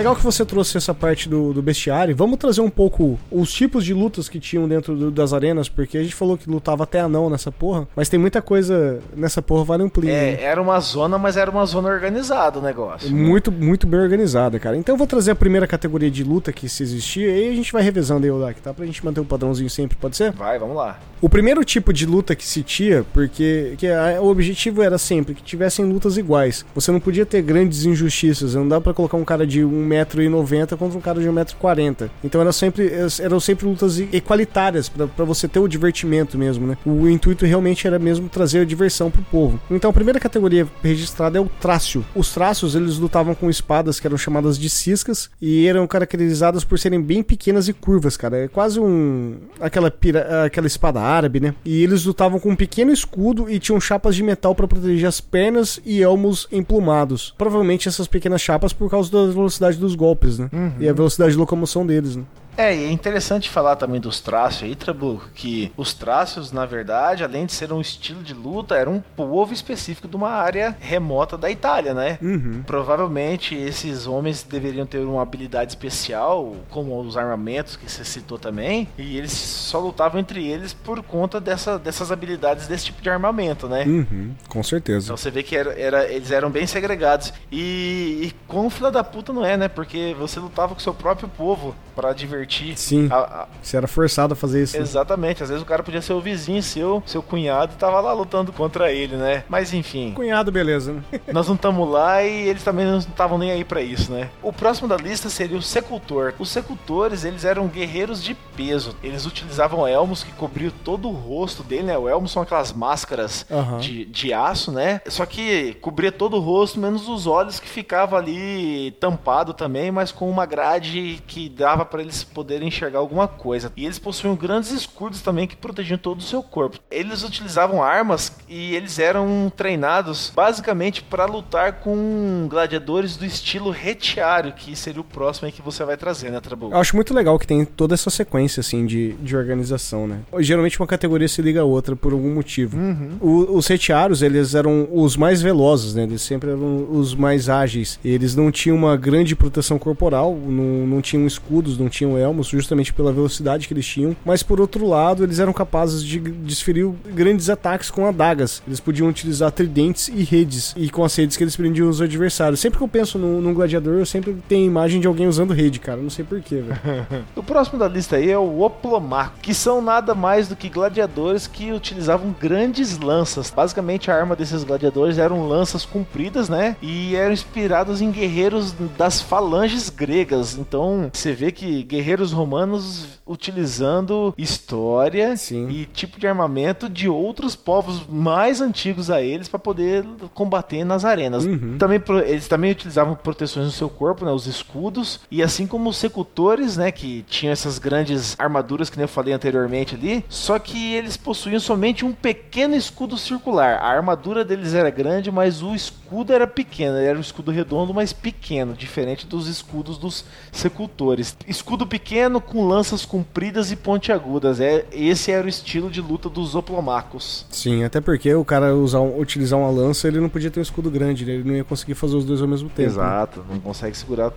Legal que você trouxe essa parte do, do bestiário. Vamos trazer um pouco os tipos de lutas que tinham dentro do, das arenas, porque a gente falou que lutava até anão nessa porra, mas tem muita coisa nessa porra vale um plim.
É, era uma zona, mas era uma zona organizada o negócio.
Muito, muito bem organizada, cara. Então eu vou trazer a primeira categoria de luta que se existia e aí a gente vai revezando aí o deck, tá? Pra gente manter o padrãozinho sempre, pode ser?
Vai, vamos lá.
O primeiro tipo de luta que se tinha, porque que a, o objetivo era sempre que tivessem lutas iguais. Você não podia ter grandes injustiças, não dá para colocar um cara de um 1,90m contra um cara de 1,40m. Então era sempre, eram sempre lutas equalitárias para você ter o divertimento mesmo, né? O intuito realmente era mesmo trazer a diversão pro povo. Então a primeira categoria registrada é o trácio. Os trácios, eles lutavam com espadas que eram chamadas de ciscas e eram caracterizadas por serem bem pequenas e curvas, cara. É quase um aquela pira, aquela espada árabe, né? E eles lutavam com um pequeno escudo e tinham chapas de metal para proteger as pernas e elmos emplumados. Provavelmente essas pequenas chapas por causa da velocidade dos golpes, né? Uhum. E a velocidade de locomoção deles, né?
É, e é interessante falar também dos traços aí, Trabuco, que os traços, na verdade, além de ser um estilo de luta, era um povo específico de uma área remota da Itália, né? Uhum. Provavelmente esses homens deveriam ter uma habilidade especial, como os armamentos que você citou também, e eles só lutavam entre eles por conta dessa, dessas habilidades desse tipo de armamento, né?
Uhum, com certeza.
Então você vê que era, era, eles eram bem segregados. E, e com fila da puta não é, né? Porque você lutava com o seu próprio povo para divertir divertir.
Sim.
A- a-
Você era forçado a fazer isso. né?
Exatamente, às vezes o cara podia ser o vizinho seu, seu cunhado, e tava lá lutando contra ele, né? Mas enfim,
Cunhado, beleza, né? (laughs)
nós não estamos lá e eles também não estavam nem aí pra isso, né? O próximo da lista seria o Secultor. Os Secultores, eles eram guerreiros de peso. Eles utilizavam elmos que cobriam todo o rosto dele, né? O elmo são aquelas máscaras
Aham.
de, de aço, né? Só que cobria todo o rosto, menos os olhos que ficava ali tampado também, mas com uma grade que dava pra eles poderem enxergar alguma coisa. E eles possuíam grandes escudos também que protegiam todo o seu corpo. Eles utilizavam armas e eles eram treinados basicamente para lutar com gladiadores do estilo retiário, que seria o próximo aí que você vai trazer, né, Trabu?
Eu acho muito legal que tem toda essa sequência, assim, de, de organização, né? Geralmente uma categoria se liga a outra por algum motivo. O- os retiários, eles eram os mais velozes, né? Eles sempre eram os mais ágeis. Eles não tinham uma grande proteção corporal, não, não tinham escudos, não tinham elmos, justamente pela velocidade que eles tinham. Mas por outro lado, eles eram capazes de desferir grandes ataques com adagas. Eles podiam utilizar tridentes e redes. E com as redes que eles prendiam os adversários. Sempre que eu penso num, num gladiador, eu sempre tenho imagem de alguém usando rede, cara. Não sei porquê, velho. (laughs)
O próximo da lista aí é o Oplomaco, que são nada mais do que gladiadores que utilizavam grandes lanças. Basicamente, a arma desses gladiadores eram lanças compridas, né? E eram inspirados em guerreiros das falanges gregas. Então, você vê que guerreiros romanos utilizando história
Sim.
e tipo de armamento de outros povos mais antigos a eles para poder combater nas arenas.
Uhum.
Também eles também utilizavam proteções no seu corpo, né, os escudos, e assim como os secultores, né, que tinham essas grandes armaduras que nem eu falei anteriormente ali, só que eles possuíam somente um pequeno escudo circular. A armadura deles era grande, mas o escudo era pequeno, ele era um escudo redondo, mas pequeno, diferente dos escudos dos secultores. Escudo pequeno com lanças compridas e pontiagudas. É, esse era o estilo de luta dos oplomacos.
Sim, até porque o cara usar, utilizar uma lança, ele não podia ter um escudo grande, né? ele não ia conseguir fazer os dois ao mesmo tempo. né?
Exato, não consegue segurar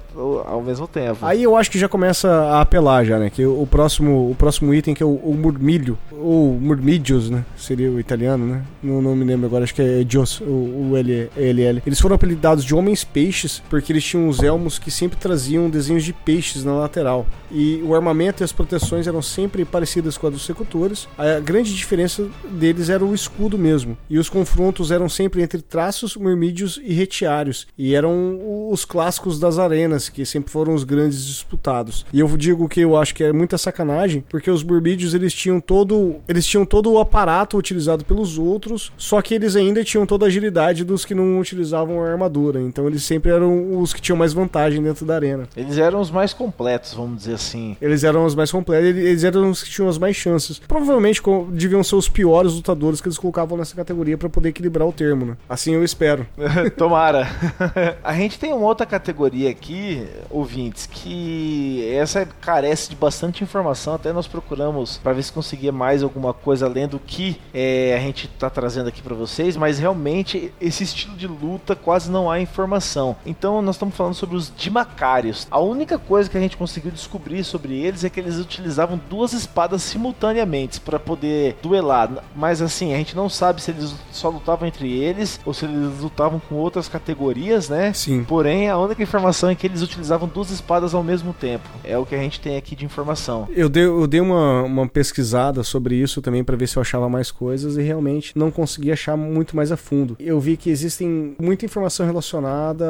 ao mesmo tempo.
Aí eu acho que já começa a apelar já, né? Que o próximo, o próximo item que é o, o murmilho, ou murmídios, né? Seria o italiano, né? Não, não me lembro agora, acho que é Dios, o, o L, LL. Eles foram apelidados de homens peixes porque eles tinham os elmos que sempre traziam desenhos de peixes na lateral. E o armamento e as proteções eram sempre parecidas com a dos secultores. A grande diferença deles era o escudo mesmo. E os confrontos eram sempre entre traços, murmídeos e retiários. E eram os clássicos das arenas, que sempre foram os grandes disputados. E eu digo que eu acho que é muita sacanagem, porque os murmídeos eles tinham todo, eles tinham todo o aparato utilizado pelos outros, só que eles ainda tinham toda a agilidade dos que não utilizavam a armadura. Então eles sempre eram os que tinham mais vantagem dentro da arena.
Eles eram os mais completos, vamos dizer assim.
Eles eram os mais completos, eles- eram os que tinham as mais chances. Provavelmente deviam ser os piores lutadores que eles colocavam nessa categoria pra poder equilibrar o termo, né? Assim eu espero. (laughs)
Tomara. (laughs) a gente tem uma outra categoria aqui, ouvintes, que essa carece de bastante informação. Até nós procuramos para ver se conseguia mais alguma coisa além do que é, a gente tá trazendo aqui para vocês, mas realmente esse estilo de luta quase não há informação. Então nós estamos falando sobre os Dimacários. A única coisa que a gente conseguiu descobrir sobre eles é que eles utilizavam duas espadas simultaneamente para poder duelar. Mas assim, a gente não sabe se eles só lutavam entre eles ou se eles lutavam com outras categorias, né?
Sim.
Porém, a única informação é que eles utilizavam duas espadas ao mesmo tempo. É o que a gente tem aqui de informação.
Eu dei, eu dei uma, uma pesquisada sobre isso também pra ver se eu achava mais coisas e realmente não consegui achar muito mais a fundo. Eu vi que existem muita informação relacionada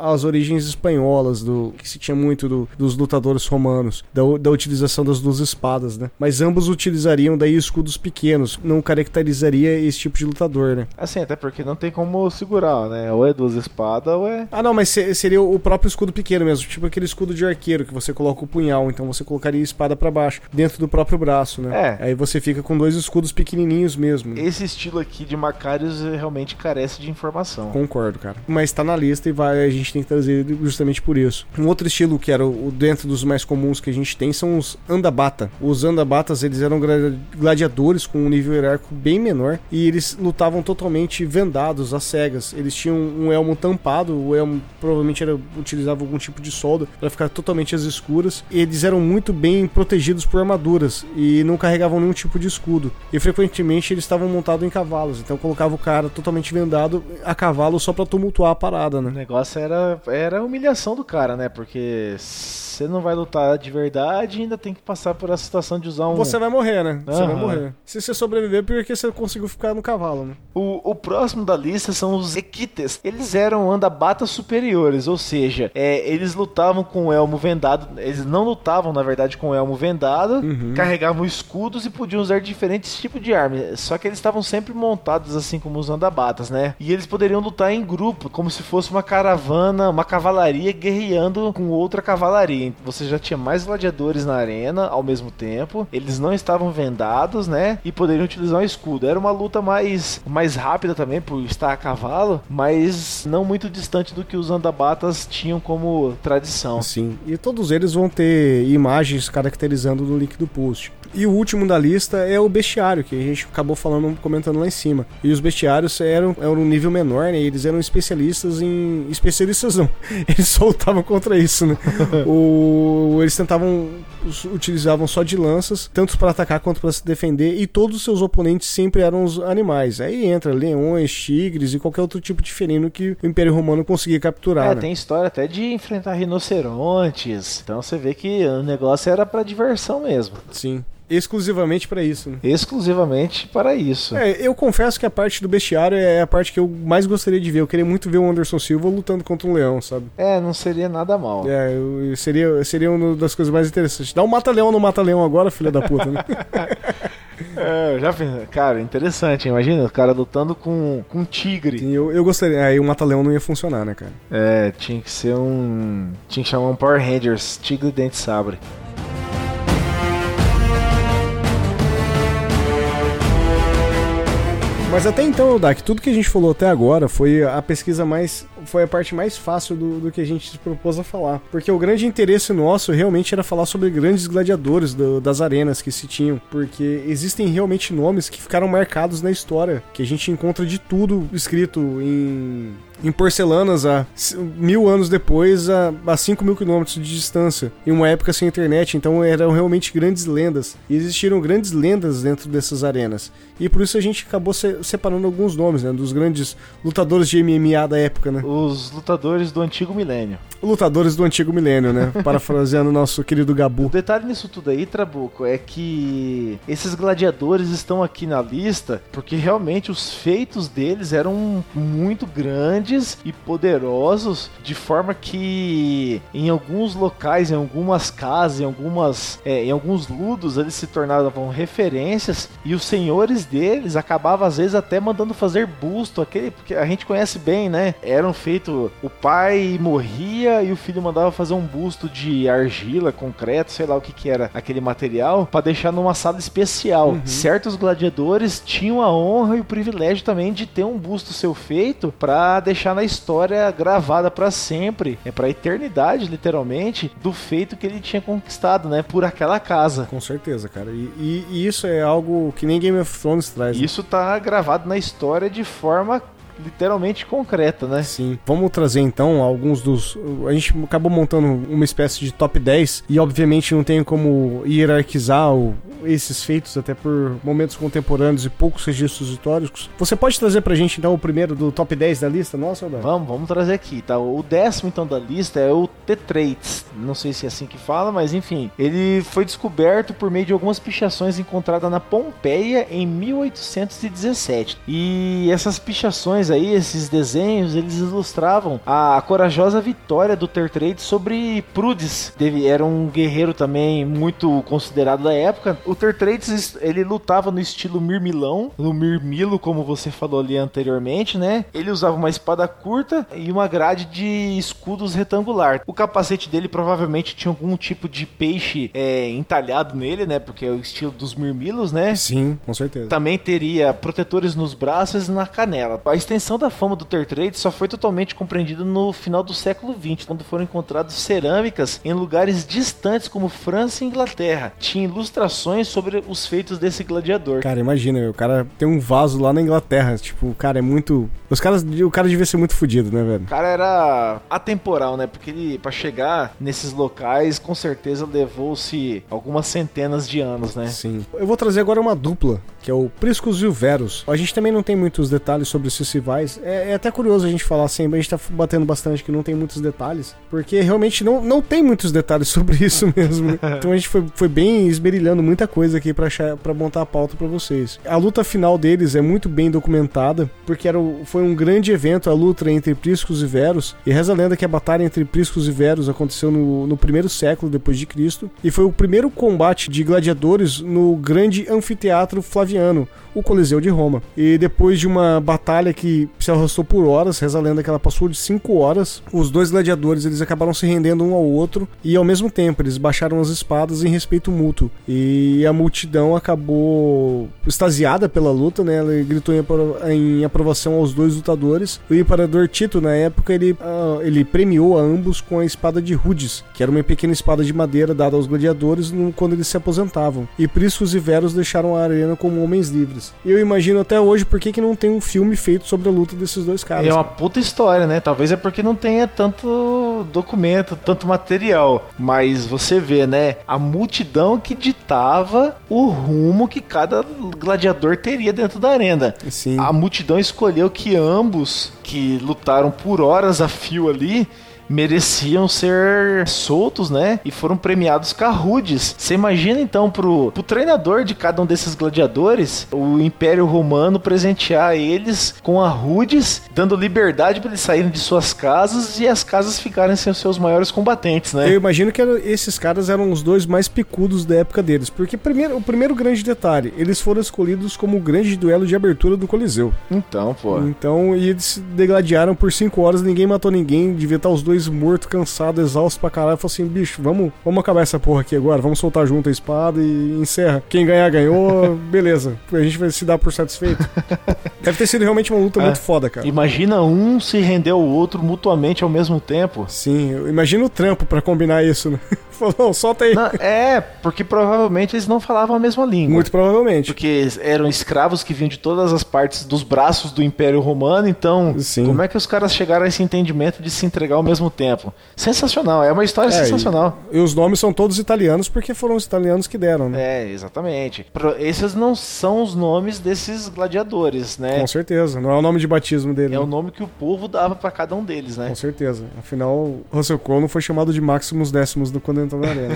às origens espanholas, do que se tinha muito do- dos lutadores romanos, da, da utilização das duas espadas, né? Mas ambos utilizariam daí escudos pequenos, não caracterizaria esse tipo de lutador, né?
Assim, até porque não tem como segurar, né? Ou é duas espadas ou é.
Ah, não, mas se- seria o próprio escudo pequeno mesmo, tipo aquele escudo de arqueiro que você coloca o punhal, então você colocaria a espada pra baixo, dentro do próprio braço, né?
É.
Aí você fica com dois escudos pequenininhos mesmo. né?
Esse estilo aqui de Macários eh, realmente carece de informação.
Concordo, cara. Mas tá na lista e vai, a gente tem que trazer justamente por isso. Um outro estilo que era o dentro dos mais comuns que a gente tem são os andabata. Os andabatas, eles eram gladiadores com um nível hierárquico bem menor e eles lutavam totalmente vendados, às cegas. Eles tinham um elmo tampado, o elmo provavelmente era utilizava algum tipo de solda para ficar totalmente às escuras. Eles eram muito bem protegidos por armaduras e não carregavam nenhum tipo de escudo. E frequentemente eles estavam montados em cavalos, então colocava o cara totalmente vendado a cavalo só pra tumultuar a parada,
O
né?
negócio era, era a humilhação do cara, né? Porque você não não vai lutar de verdade e ainda tem que passar por essa situação de usar um.
Você vai morrer, né? Você vai morrer. Se você sobreviver, porque você conseguiu ficar no cavalo, né?
O, o próximo da lista são os Equites. Eles eram andabatas superiores, ou seja, é, eles lutavam com o elmo vendado. Eles não lutavam, na verdade, com o elmo vendado, carregavam escudos e podiam usar diferentes tipos de armas. Só que eles estavam sempre montados assim como os andabatas, né? E eles poderiam lutar em grupo, como se fosse uma caravana, uma cavalaria guerreando com outra cavalaria. Você já tinha mais gladiadores na arena ao mesmo tempo. Eles não estavam vendados, né? E poderiam utilizar um escudo. Era uma luta mais, mais rápida também, por estar a cavalo, mas não muito distante do que os andabatas tinham como tradição.
Sim. E todos eles vão ter imagens caracterizando no link do post. E o último da lista é o bestiário, que a gente acabou falando, comentando lá em cima. E os bestiários eram, eram um nível menor, né? E eles eram especialistas em. Especialistas não. (laughs) Eles só lutavam contra isso, né? (laughs) o... Eles tentavam. Utilizavam só de lanças, tanto para atacar quanto para se defender, e todos os seus oponentes sempre eram os animais. Aí entra leões, tigres e qualquer outro tipo de felino que o Império Romano conseguia capturar.
É,
né?
tem história até de enfrentar rinocerontes. Então você vê que o negócio era pra diversão mesmo.
Sim. Exclusivamente para isso, né?
Exclusivamente para isso.
É, eu confesso que a parte do bestiário é a parte que eu mais gostaria de ver. Eu queria muito ver o Anderson Silva lutando contra um leão, sabe?
É, não seria nada mal.
É, eu- seria, seria uma das coisas mais interessantes. Dá um mata-leão no mata-leão agora, filha da puta, né? (laughs)
É, já fiz. Cara, interessante. Imagina o cara lutando com, com um tigre.
Sim, eu, eu gostaria. Aí o mata-leão não ia funcionar, né, cara?
É, tinha que ser um. Tinha que chamar um Power Rangers Tigre Dente Sabre.
Mas até então, Dak, tudo que a gente falou até agora foi a pesquisa mais. Foi a parte mais fácil do, do que a gente se propôs a falar. Porque o grande interesse nosso realmente era falar sobre grandes gladiadores do- das arenas que se tinham. Porque existem realmente nomes que ficaram marcados na história. Que a gente encontra de tudo escrito em. Em porcelanas, a mil anos depois, a, a 5 mil quilômetros de distância, em uma época sem internet, então eram realmente grandes lendas. E existiram grandes lendas dentro dessas arenas. E por isso a gente acabou se- separando alguns nomes, né? Dos grandes lutadores de MMA da época, né?
Os lutadores do antigo milênio.
Lutadores do antigo milênio, né? (laughs) Parafraseando o nosso querido
O
Gabu.
detalhe nisso tudo aí, Trabuco, é que esses gladiadores estão aqui na lista porque realmente os feitos deles eram muito grandes e poderosos, de forma que em alguns locais, em algumas casas, em algumas, é, em alguns ludos, eles se tornavam referências e os senhores deles acabavam às vezes até mandando fazer busto, aquele porque a gente conhece bem, né? Eram feito o pai morria e o filho mandava fazer um busto de argila, concreto, sei lá o que que era aquele material, para deixar numa sala especial. Certos gladiadores tinham a honra e o privilégio também de ter um busto seu feito para deixar na história gravada para sempre, é para eternidade, literalmente, do feito que ele tinha conquistado, né, por aquela casa.
Com certeza, cara. E, e- e isso é algo que nem Game of Thrones traz. né?
Isso tá gravado na história de forma literalmente concreta, né?
Sim. Vamos trazer então alguns dos. A gente acabou montando uma espécie de top 10 e obviamente não tem como hierarquizar o- esses feitos até por momentos contemporâneos e poucos registros históricos. Você pode trazer pra gente então o primeiro do top 10 da lista nossa, Aldar?
Vamos, vamos trazer aqui, tá? O décimo então da lista é o Tetrates. Não sei se é assim que fala, mas enfim. Ele foi descoberto por meio de algumas pichações encontradas na Pompeia em 1817. E essas pichações aí, esses desenhos, eles ilustravam a corajosa vitória do Tetrates sobre Prudes. Deve- Era um guerreiro também muito considerado da época. O Tetrates, ele lutava no estilo mirmilão, no mirmilo, como você falou ali anteriormente, né? Ele usava uma espada curta e uma grade de escudos retangular. O capacete dele provavelmente tinha algum tipo de peixe é, entalhado nele, né? Porque é o estilo dos mirmilos, né?
Sim, com certeza.
Também teria protetores nos braços e na canela. A extensão da fama do Tertrade só foi totalmente compreendida no final do século XX, quando foram encontradas cerâmicas em lugares distantes como França e Inglaterra. Tinha ilustrações sobre os feitos desse gladiador.
Cara, imagina, o cara tem um vaso lá na Inglaterra. Tipo, o cara é muito. Os caras. O cara devia ser muito fodido, né, velho?
O cara era atemporal, né? Porque ele, pra chegar nesses locais, com certeza levou-se algumas centenas de anos, né?
Sim. Eu vou trazer agora uma dupla, que é o Priscus e o Verus. A gente também não tem muitos detalhes sobre esses rivais. É, é até curioso a gente falar assim, a gente tá batendo bastante que não tem muitos detalhes, porque realmente não, não tem muitos detalhes (laughs) sobre isso mesmo. Né? (laughs) Então a gente foi, foi bem esmerilhando muita coisa aqui pra montar a pauta pra vocês. A luta final deles é muito bem documentada, porque era, foi um grande evento a luta entre Priscus e Verus, e reza a lenda que a batalha entre Priscus e Verus aconteceu no, no primeiro século depois de Cristo, e foi o primeiro combate de gladiadores no grande anfiteatro Flaviano, ano o Coliseu de Roma. E depois de uma batalha que se arrastou por horas, reza a lenda que ela passou de 5 horas, os dois gladiadores eles acabaram se rendendo um ao outro e ao mesmo tempo eles baixaram as espadas em respeito mútuo. E a multidão acabou extasiada pela luta, né? Ela gritou em, apro em aprovação aos dois lutadores. O imperador Tito, na época, ele, uh, ele premiou a ambos com a espada de Rudes, que era uma pequena espada de madeira dada aos gladiadores quando eles se aposentavam. E Priscus e Verus deixaram a arena como homens livres. E eu imagino até hoje por que, que não tem um filme feito sobre a luta desses dois caras.
É uma puta história, né? Talvez é porque não tenha tanto documento, tanto material. Mas você vê, né? A multidão que ditava o rumo que cada gladiador teria dentro da arena.
Sim.
A multidão escolheu que ambos, que lutaram por horas a fio ali, mereciam ser soltos, né? E foram premiados carrudes. Você imagina então pro, pro treinador de cada um desses gladiadores, o Império Romano presentear eles com arrudes, dando liberdade para eles saírem de suas casas e as casas ficarem sem os seus maiores combatentes, né?
Eu imagino que esses caras eram os dois mais picudos da época deles, porque primeiro, o primeiro grande detalhe, eles foram escolhidos como o grande duelo de abertura do Coliseu.
Então, pô.
Então, e eles se degladiaram por cinco horas, ninguém matou ninguém, devia estar os dois dois morto, cansado, exausto pra caralho. Falou assim, bicho, vamos, vamos acabar essa porra aqui agora, vamos soltar junto a espada e encerra. Quem ganhar, ganhou, (laughs) beleza. A gente vai se dar por satisfeito. (laughs) Deve ter sido realmente uma luta é. muito foda, cara.
Imagina um se render ao outro mutuamente ao mesmo tempo.
Sim, imagina o trampo para combinar isso, né? (laughs) Falou, solta aí.
Não, é, porque provavelmente eles não falavam a mesma língua.
Muito provavelmente.
Porque eram escravos que vinham de todas as partes dos braços do Império Romano, então Sim. como é que os caras chegaram a esse entendimento de se entregar ao mesmo tempo? Sensacional, é uma história é, sensacional.
E, e, os nomes são todos italianos porque foram os italianos que deram, né?
É, exatamente. Esses não são os nomes desses gladiadores, né?
Com certeza, não é o nome de batismo dele.
É
né?
o nome que o povo dava para cada um deles, né?
Com certeza. Afinal, Russell Crowe não foi chamado de Maximus Décimos do quando arena.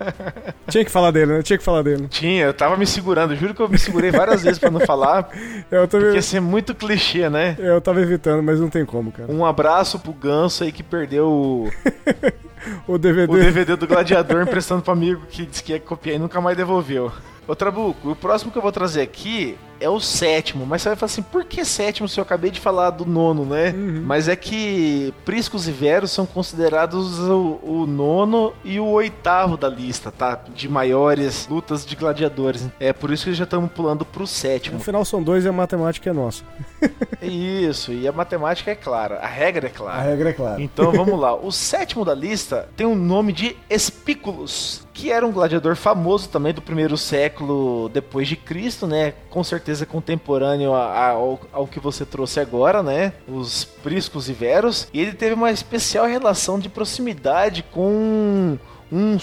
(laughs) Tinha que falar dele, né? Tinha que falar dele.
Tinha, eu tava me segurando. Juro que eu me segurei várias vezes para não falar. (laughs) Eu tava... Porque ia ser muito clichê, né?
Eu tava evitando, mas não tem como, cara.
Um abraço pro Ganso aí que perdeu (laughs) o...
DVD.
O DVD do Gladiador emprestando pro amigo que disse que ia copiar e nunca mais devolveu. Ô Trabuco, o próximo que eu vou trazer aqui é o sétimo, mas você vai falar assim, por que sétimo se eu acabei de falar do nono, né? Uhum. Mas é que Priscos e Veros são considerados o, o, nono e o oitavo da lista, tá? De maiores lutas de gladiadores. É por isso que já estamos pulando pro sétimo.
No final são dois e a matemática é nossa. (laughs)
isso, e a matemática é clara, a regra é clara.
A regra é clara.
Então vamos lá. O sétimo da lista tem o nome de Espículos, que era um gladiador famoso também do primeiro século depois de Cristo, né? Com certeza contemporâneo ao, ao que você trouxe agora, né? Os Priscos e Veros. E ele teve uma especial relação de proximidade com um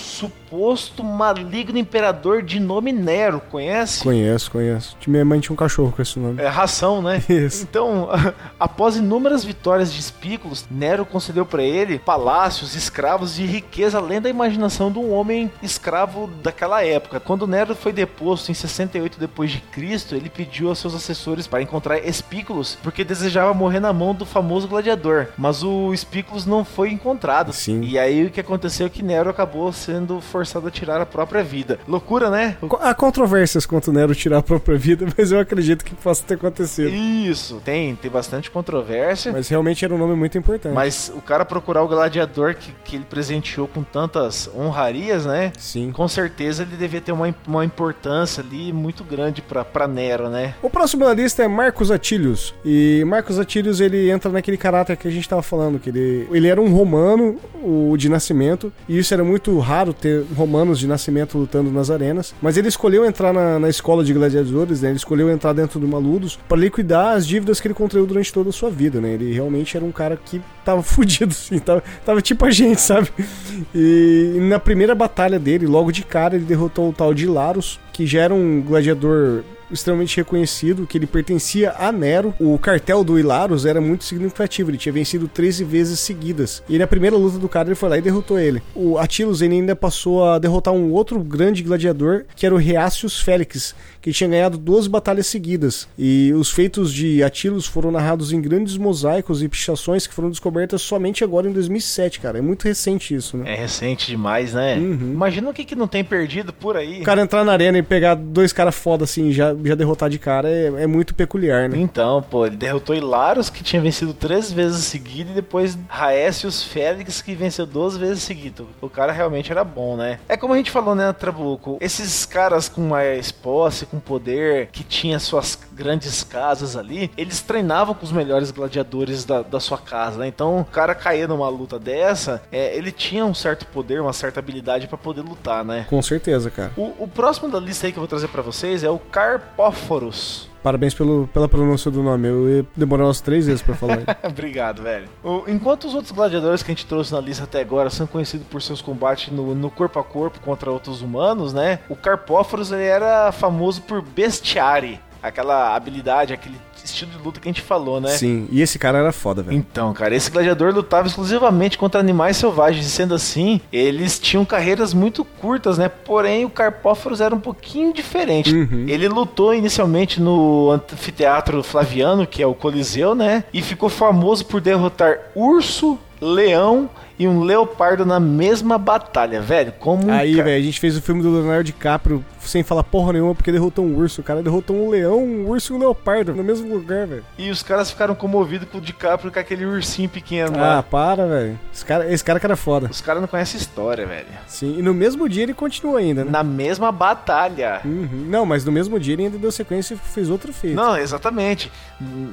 suposto maligno imperador de nome Nero, conhece?
Conheço, conheço. Minha mãe tinha um cachorro com esse nome.
É ração, né? (laughs)
Isso.
Então, (laughs) após inúmeras vitórias de Espículos, Nero concedeu para ele palácios, escravos e riqueza além da imaginação de um homem escravo daquela época. Quando Nero foi deposto em 68 depois de Cristo, ele pediu aos seus assessores para encontrar Espículos, porque desejava morrer na mão do famoso gladiador. Mas o Espículos não foi encontrado.
Sim.
E aí o que aconteceu é que Nero acabou acabou sendo forçado a tirar a própria vida. Loucura, né?
Há controvérsias quanto Nero tirar a própria vida, (laughs) mas eu acredito que possa ter acontecido.
Isso, tem, tem bastante controvérsia.
Mas realmente era um nome muito importante.
Mas o cara procurar o gladiador que, que ele presenteou com tantas honrarias, né?
Sim.
Com certeza ele devia ter uma, uma importância ali muito grande pra, pra Nero, né?
O próximo da lista é Marcos Atilius. E Marcos Atilius, ele entra naquele caráter que a gente tava falando, que ele, ele era um romano, o de nascimento, e isso era muito raro ter romanos de nascimento lutando nas arenas, mas ele escolheu entrar na, na escola de gladiadores, né? Ele escolheu entrar dentro de uma Ludus para liquidar as dívidas que ele contraiu durante toda a sua vida, né? Ele realmente era um cara que tava (laughs) fudido, assim, tava, tava tipo a gente, sabe? E na primeira batalha dele, logo de cara, ele derrotou o tal de Larus, que já era um gladiador extremamente reconhecido, que ele pertencia a Nero. O cartel do Hilaros era muito significativo, ele tinha vencido 13 vezes seguidas. E na primeira luta do cara ele foi lá e derrotou ele. O Attilus ele ainda passou a derrotar um outro grande gladiador, que era o Reacius Félix, que tinha ganhado 12 batalhas seguidas. E os feitos de Attilus foram narrados em grandes mosaicos e pichações que foram descobertas somente agora em 2007, cara. É muito recente isso, né?
É recente demais, né?
Uhum.
Imagina o que, que não tem perdido por aí.
O cara entrar na arena e pegar dois caras foda assim, já, já derrotar de cara, é, é muito peculiar, né?
Então, pô, ele derrotou Hilaros, que tinha vencido três vezes seguidas, e depois Raécius Félix, que venceu duas vezes seguidas. O cara realmente era bom, né? É como a gente falou, né, Trabuco? Esses caras com mais posse, com poder, que tinha suas grandes casas ali, eles treinavam com os melhores gladiadores da, da sua casa, né? Então, o cara cair numa luta dessa, é, ele tinha um certo poder, uma certa habilidade para poder lutar, né?
Com certeza, cara.
O, o, próximo da lista aí que eu vou trazer para vocês é o Carpóforos.
Parabéns pelo, pela pronúncia do nome. Eu ia demorar umas três vezes para falar. (laughs)
Obrigado, velho. O, enquanto os outros gladiadores que a gente trouxe na lista até agora são conhecidos por seus combates no, no corpo a corpo contra outros humanos, né? O Carpóforos ele era famoso por bestiari aquela habilidade, aquele estilo de luta que a gente falou, né?
Sim, e esse cara era foda, velho.
Então, cara, esse gladiador lutava exclusivamente contra animais selvagens, e sendo assim, eles tinham carreiras muito curtas, né? Porém, o Carpóforos era um pouquinho diferente. Uhum. Ele lutou inicialmente no anfiteatro Flaviano, que é o Coliseu, né? E ficou famoso por derrotar urso, leão e um leopardo na mesma batalha, velho. Como
Aí, velho, a gente fez o filme do Leonardo DiCaprio sem falar porra nenhuma porque derrotou um urso. O cara derrotou um leão, um urso e um leopardo no mesmo lugar, velho.
E os caras ficaram comovidos com o DiCaprio com aquele ursinho pequeno
ah, lá. Ah, para, velho. Esse cara, esse cara que era foda.
Os caras não conhecem história, velho.
Sim, e no mesmo dia ele continua ainda, né?
Na mesma batalha.
Uhum. Não, mas no mesmo dia ele ainda deu sequência e fez outro feito.
Não, exatamente.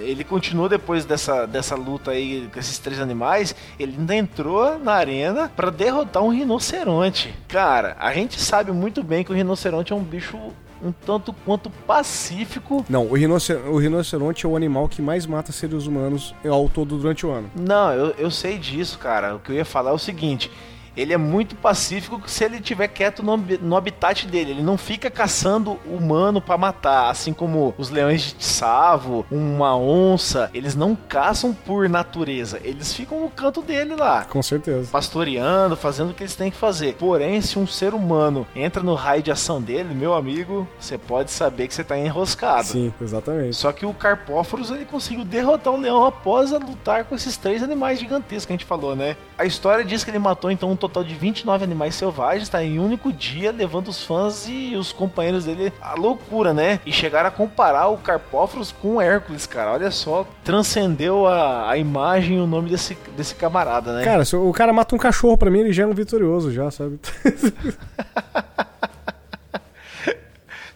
Ele continuou depois dessa, dessa luta aí com esses três animais. Ele ainda entrou na arena para derrotar um rinoceronte. Cara, a gente sabe muito bem que o rinoceronte é um bicho um tanto quanto pacífico.
Não, o, rinocer o rinoceronte é o animal que mais mata seres humanos ao todo durante o ano.
Não, eu, eu sei disso, cara. O que eu ia falar é o seguinte: ele é muito pacífico se ele estiver quieto no, no, habitat dele. Ele não fica caçando humano para matar, assim como os leões de Tsavo, uma onça. Eles não caçam por natureza. Eles ficam no canto dele lá.
Com certeza.
Pastoreando, fazendo o que eles têm que fazer. Porém, se um ser humano entra no raio de ação dele, meu amigo, você pode saber que você tá enroscado.
Sim, exatamente.
Só que o Carpóforos ele conseguiu derrotar o leão após lutar com esses três animais gigantescos que a gente falou, né? A história diz que ele matou então um total de 29 animais selvagens, tá? Em um único dia, levando os fãs e os companheiros dele à loucura, né? E chegaram a comparar o Carpóforos com o Hércules, cara. Olha só, transcendeu a, a imagem e o nome desse, desse camarada, né?
Cara, se o cara mata um cachorro pra mim, ele já é um vitorioso, já, sabe? (laughs)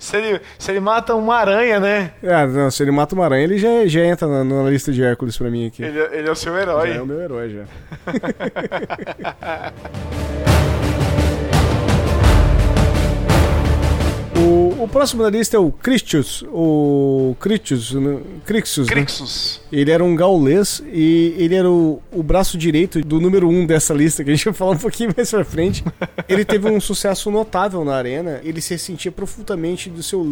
Se ele, se ele mata uma aranha, né?
Ah, não, se ele mata uma aranha, ele já, já entra na, na lista de Hércules pra mim aqui.
Ele, ele é o seu herói.
Já é o meu herói, já. (laughs) O, próximo da lista é o Critius, o Critius, né? Crixus,
Crixus.
Né? Ele era um gaulês e ele era o, o braço direito do número um dessa lista, que a gente vai falar um pouquinho mais pra frente. (laughs) ele teve um sucesso notável na arena, ele se sentia profundamente do seu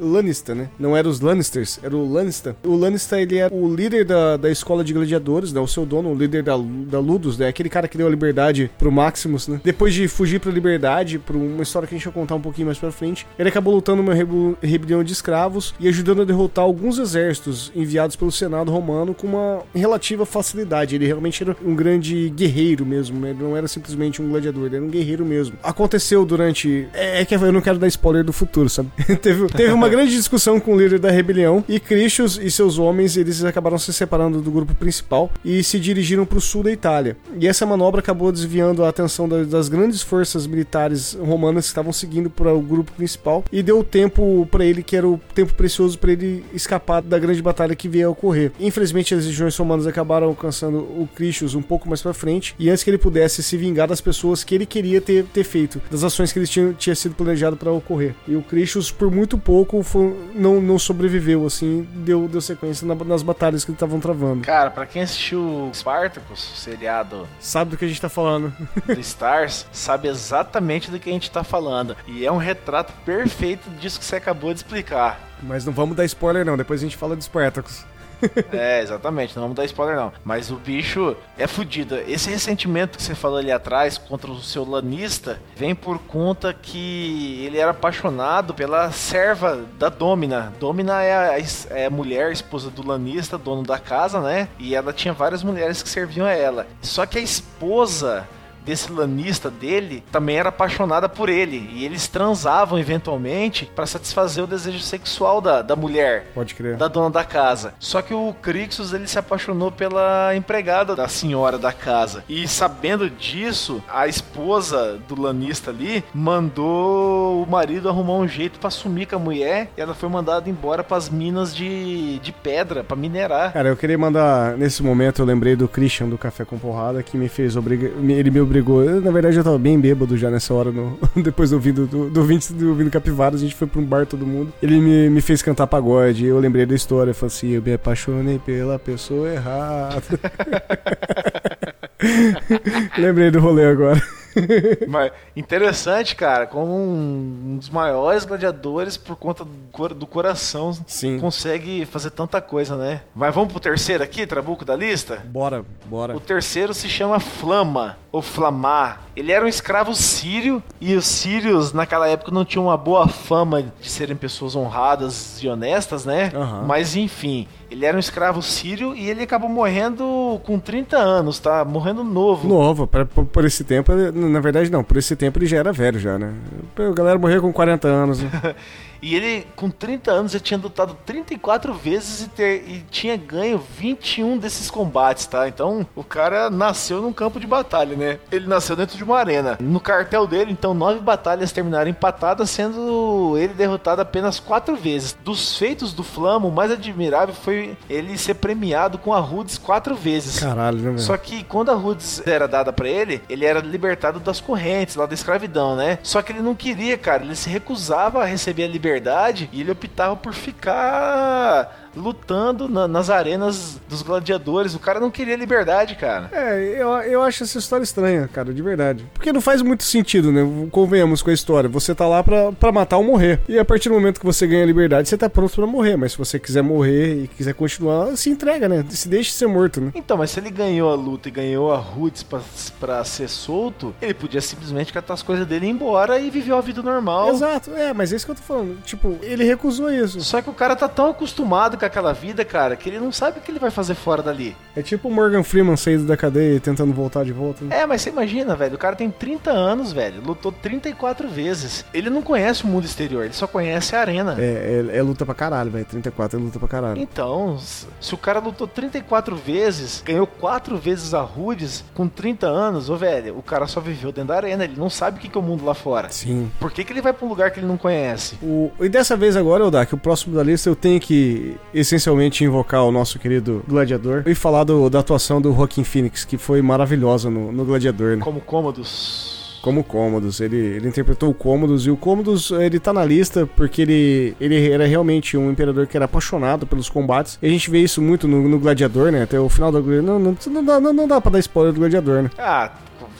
Lannister, né? Não era os Lannisters, era o Lannister. O Lannister, ele era o líder da, da escola de gladiadores, né? O seu dono, o líder da, da Ludus, né? Aquele cara que deu a liberdade pro Maximus, né? Depois de fugir pra liberdade, por uma história que a gente vai contar um pouquinho mais pra frente, ele acabou lutando uma rebelião de escravos e ajudando a derrotar alguns exércitos enviados pelo Senado romano com uma relativa facilidade. Ele realmente era um grande guerreiro mesmo, né? ele não era simplesmente um gladiador, ele era um guerreiro mesmo. Aconteceu durante. É, é que eu não quero dar spoiler do futuro, sabe? (laughs) teve, teve uma grande discussão com o líder da rebelião e Crixus e seus homens eles acabaram se separando do grupo principal e se dirigiram para o sul da Itália. E essa manobra acabou desviando a atenção das grandes forças militares romanas que estavam seguindo para o grupo principal e deu tempo para ele que era o tempo precioso para ele escapar da grande batalha que veio a ocorrer. Infelizmente, as legiões romanas acabaram alcançando o Crixus um pouco mais para frente e antes que ele pudesse se vingar das pessoas que ele queria ter, ter feito, das ações que ele tinha, tinha sido planejado para ocorrer. E o Crixus, por muito pouco, foi, não, não sobreviveu, assim, deu, deu sequência na, nas batalhas que estavam travando.
Cara, para quem assistiu Spartacus, seriado,
sabe do que a gente tá falando.
do Stars, sabe exatamente do que a gente tá falando. E é um retrato perfeito disso que você acabou de explicar.
Mas não vamos dar spoiler não, depois a gente fala de Spartacus. (laughs)
é, exatamente, não vamos dar spoiler não. Mas o bicho é fudido. Esse ressentimento que você falou ali atrás contra o seu lanista vem por conta que ele era apaixonado pela serva da Domina. Domina é a, é a mulher, esposa do lanista, dono da casa, né? E ela tinha várias mulheres que serviam a ela. Só que a esposa desse lanista dele também era apaixonada por ele. E eles transavam eventualmente para satisfazer o desejo sexual da, da mulher.
Pode crer.
Da dona da casa. Só que o Crixus ele se apaixonou pela empregada da senhora da casa. E sabendo disso, a esposa do lanista ali mandou o marido arrumar um jeito para sumir com a mulher. E ela foi mandada embora para as minas de, de pedra, para minerar.
Cara, eu queria mandar. Nesse momento eu lembrei do Christian do Café com Porrada que me fez obrigar. Ele me obrigou. Eu, na verdade, eu tava bem bêbado já nessa hora, no... (laughs) depois do ouvindo, do, do, ouvindo, do ouvindo Capivaras, a gente foi pra um bar todo mundo. Ele me, me fez cantar pagode, eu lembrei da história, eu falei assim, eu me apaixonei pela pessoa errada. (laughs) lembrei do rolê agora. (laughs)
Mas interessante, cara, como um dos maiores gladiadores por conta do coração
Sim.
consegue fazer tanta coisa, né? Mas vamos pro terceiro aqui, Trabuco da lista?
Bora, bora.
O terceiro se chama Flama, ou Flamar. Ele era um escravo sírio e os sírios naquela época não tinham uma boa fama de serem pessoas honradas e honestas, né?
Uhum.
Mas enfim, ele era um escravo sírio e ele acabou morrendo com 30 anos, tá? Morrendo novo.
Novo, por, por esse tempo, na verdade não, por esse tempo ele já era velho já, né? A galera morreu com 40 anos. Né? (laughs)
E ele, com 30 anos, já tinha lutado 34 vezes e, ter, e tinha ganho 21 desses combates, tá? Então, o cara nasceu num campo de batalha, né? Ele nasceu dentro de uma arena. No cartel dele, então, nove batalhas terminaram empatadas, sendo ele derrotado apenas quatro vezes. Dos feitos do Flamo, o mais admirável foi ele ser premiado com a Rhodes quatro vezes.
Caralho, né,
Só que quando a Rhodes era dada para ele, ele era libertado das correntes lá da escravidão, né? Só que ele não queria, cara. Ele se recusava a receber a liberdade liberdade e ele optava por ficar lutando na, nas arenas dos gladiadores. O cara não queria liberdade, cara.
É, eu, eu acho essa história estranha, cara, de verdade. Porque não faz muito sentido, né? Convenhamos com a história. Você tá lá pra, pra matar ou morrer. E a partir do momento que você ganha liberdade, você tá pronto pra morrer. Mas se você quiser morrer e quiser continuar, se entrega, né? Se deixe ser morto, né?
Então, mas se ele ganhou a luta e ganhou a Roots pra, pra ser solto, ele podia simplesmente catar as coisas dele e ir embora e viver uma vida normal.
Exato, é, mas é isso que eu tô falando. Tipo, ele recusou isso.
Só que o cara tá tão acostumado com aquela vida, cara, que ele não sabe o que ele vai fazer fora dali.
É tipo o Morgan Freeman saído da cadeia e tentando voltar de volta.
Né? É, mas você imagina, velho, o cara tem 30 anos, velho, lutou 34 vezes. Ele não conhece o mundo exterior, ele só conhece a arena.
É, é, é luta pra caralho, velho. 34 é luta pra caralho.
Então, se o cara lutou 34 vezes, ganhou 4 vezes a Rudes com 30 anos, ô velho, o cara só viveu dentro da arena, ele não sabe o que, que é o mundo lá fora.
Sim.
Por que, que ele vai pra um lugar que ele não conhece?
O... E dessa vez agora, Odak, o próximo da lista eu tenho que essencialmente invocar o nosso querido Gladiador e falar do, da atuação do Joaquin Phoenix, que foi maravilhosa no, no Gladiador, né?
Como cômodos
como Cômodos. Ele, ele interpretou o Cômodos e o Cômodos ele tá na lista porque ele, ele era realmente um imperador que era apaixonado pelos combates. E a gente vê isso muito no, no Gladiador, né? Até o final do Gladiador. Não, não, não, dá, não, não dá pra dar spoiler do Gladiador, né?
Ah,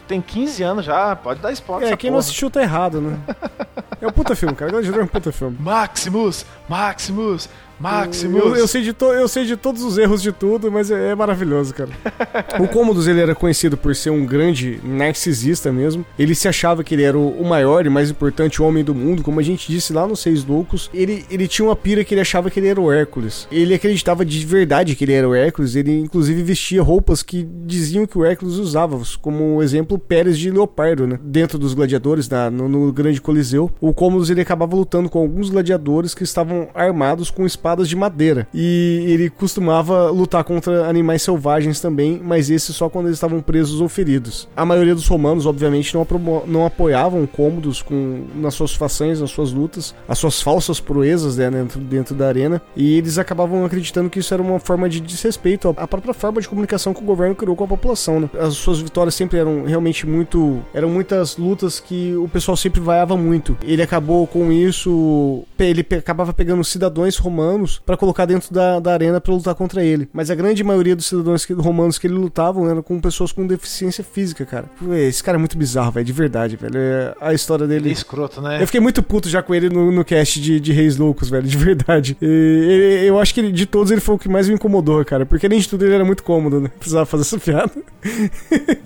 tem 15 anos já, pode dar spoiler.
É, quem porra. não assistiu tá errado, né? (laughs) é um puta filme, cara. Gladiador é um puta filme.
Maximus! Maximus! Maximus.
Eu, eu, sei de eu sei de todos os erros de tudo, mas é, é maravilhoso, cara. (laughs) o Cômodos ele era conhecido por ser um grande narcisista mesmo. Ele se achava que ele era o, o, maior e mais importante homem do mundo, como a gente disse lá nos Seis Loucos. Ele, ele tinha uma pira que ele achava que ele era o Hércules. Ele acreditava de verdade que ele era o Hércules. Ele inclusive vestia roupas que diziam que o Hércules usava, como exemplo Pérez de Leopardo, né? Dentro dos gladiadores, na, no, no grande coliseu, o Cômodos ele acabava lutando com alguns gladiadores que estavam armados com espadas espadas de madeira. E ele costumava lutar contra animais selvagens também, mas esse só quando eles estavam presos ou feridos. A maioria dos romanos, obviamente, não, não apoiavam cômodos com, nas suas façanhas, nas suas lutas, as suas falsas proezas né, dentro, dentro da arena, e eles acabavam acreditando que isso era uma forma de desrespeito à própria forma de comunicação que o governo criou com a população. Né? As suas vitórias sempre eram realmente muito. eram muitas lutas que o pessoal sempre vaiava muito. Ele acabou com isso, ele acabava pegando cidadãos romanos para colocar dentro da, da arena para lutar contra ele. Mas a grande maioria dos cidadãos que, romanos que ele lutavam eram com pessoas com deficiência física, cara. Esse cara é muito bizarro, velho, de verdade, velho. É, a história dele. Ele
é escroto, né?
Eu fiquei muito puto já com ele no, no cast de, de Reis Loucos, velho, de verdade. E, ele, eu acho que ele, de todos ele foi o que mais me incomodou, cara. Porque além de tudo ele era muito cômodo, né? Precisava fazer essa piada.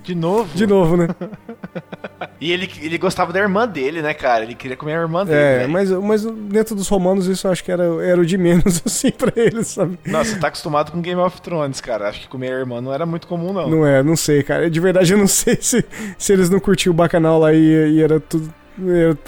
De novo?
De novo, né? (laughs)
e ele, ele gostava da irmã dele, né, cara? Ele queria comer a irmã dele.
É, mas, mas dentro dos romanos isso eu acho que era, era o de menos, (laughs) assim, pra eles, sabe?
Nossa, você tá acostumado com Game of Thrones, cara. Acho que comer a irmã não era muito comum, não.
Não é, não sei, cara. De verdade eu não (laughs) sei se, se eles não curtiam o bacanal lá e, e era tudo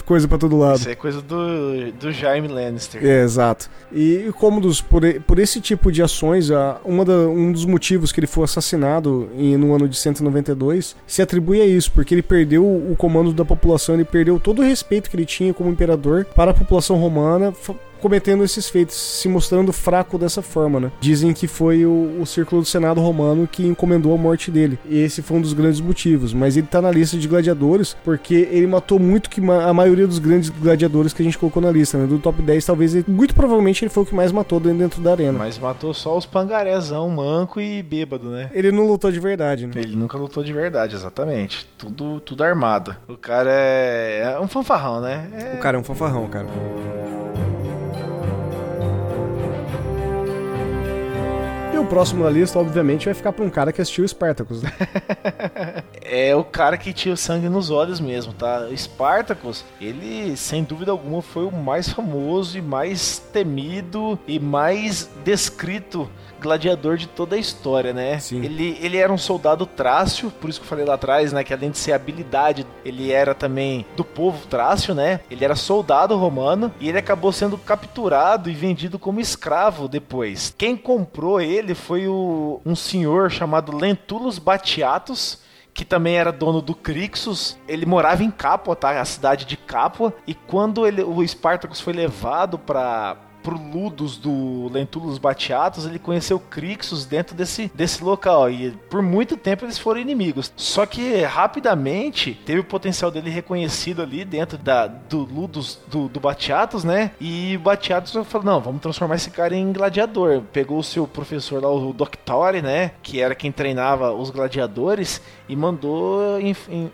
coisa para todo lado.
Isso é coisa do, do Jaime Lannister.
É, exato. E cômodos por, por esse tipo de ações, uma da, um dos motivos que ele foi assassinado em, no ano de 192 se atribui a isso, porque ele perdeu o comando da população, ele perdeu todo o respeito que ele tinha como imperador para a população romana, cometendo esses feitos, se mostrando fraco dessa forma, né? Dizem que foi o, o Círculo do Senado Romano que encomendou a morte dele. E esse foi um dos grandes motivos. Mas ele tá na lista de gladiadores porque ele matou muito que a maioria dos grandes gladiadores que a gente colocou na lista, né? Do top 10, talvez, ele, muito provavelmente ele foi o que mais matou dentro da arena.
Mas matou só os pangarezão, manco e bêbado, né?
Ele não lutou de verdade, né?
Ele nunca lutou de verdade, exatamente. Tudo, tudo armado. O cara é, é um fanfarrão, né?
É... O cara é um fanfarrão, cara. Próximo na lista, obviamente, vai ficar pra um cara que assistiu Spartacus. Né?
é o cara que tinha o sangue nos olhos mesmo, tá? Spartacus, ele, sem dúvida alguma, foi o mais famoso e mais temido e mais descrito gladiador de toda a história, né?
Sim.
Ele, ele era um soldado trácio, por isso que eu falei lá atrás, né? Que além de ser habilidade, ele era também do povo trácio, né? Ele era soldado romano e ele acabou sendo capturado e vendido como escravo depois. Quem comprou ele foi o, um senhor chamado Lentulus Batiatus, que também era dono do Crixus. Ele morava em Capua, tá? A cidade de Capua. E quando ele, o Spartacus foi levado para pro Ludus do Lentulus Batiatus, ele conheceu Crixus dentro desse, desse local. E por muito tempo eles foram inimigos. Só que rapidamente teve o potencial dele reconhecido ali dentro da, do Ludus do, do Batiatus, né? E Batiatus falou: não, vamos transformar esse cara em gladiador. Pegou o seu professor lá, o Doctore, né? Que era quem treinava os gladiadores, e mandou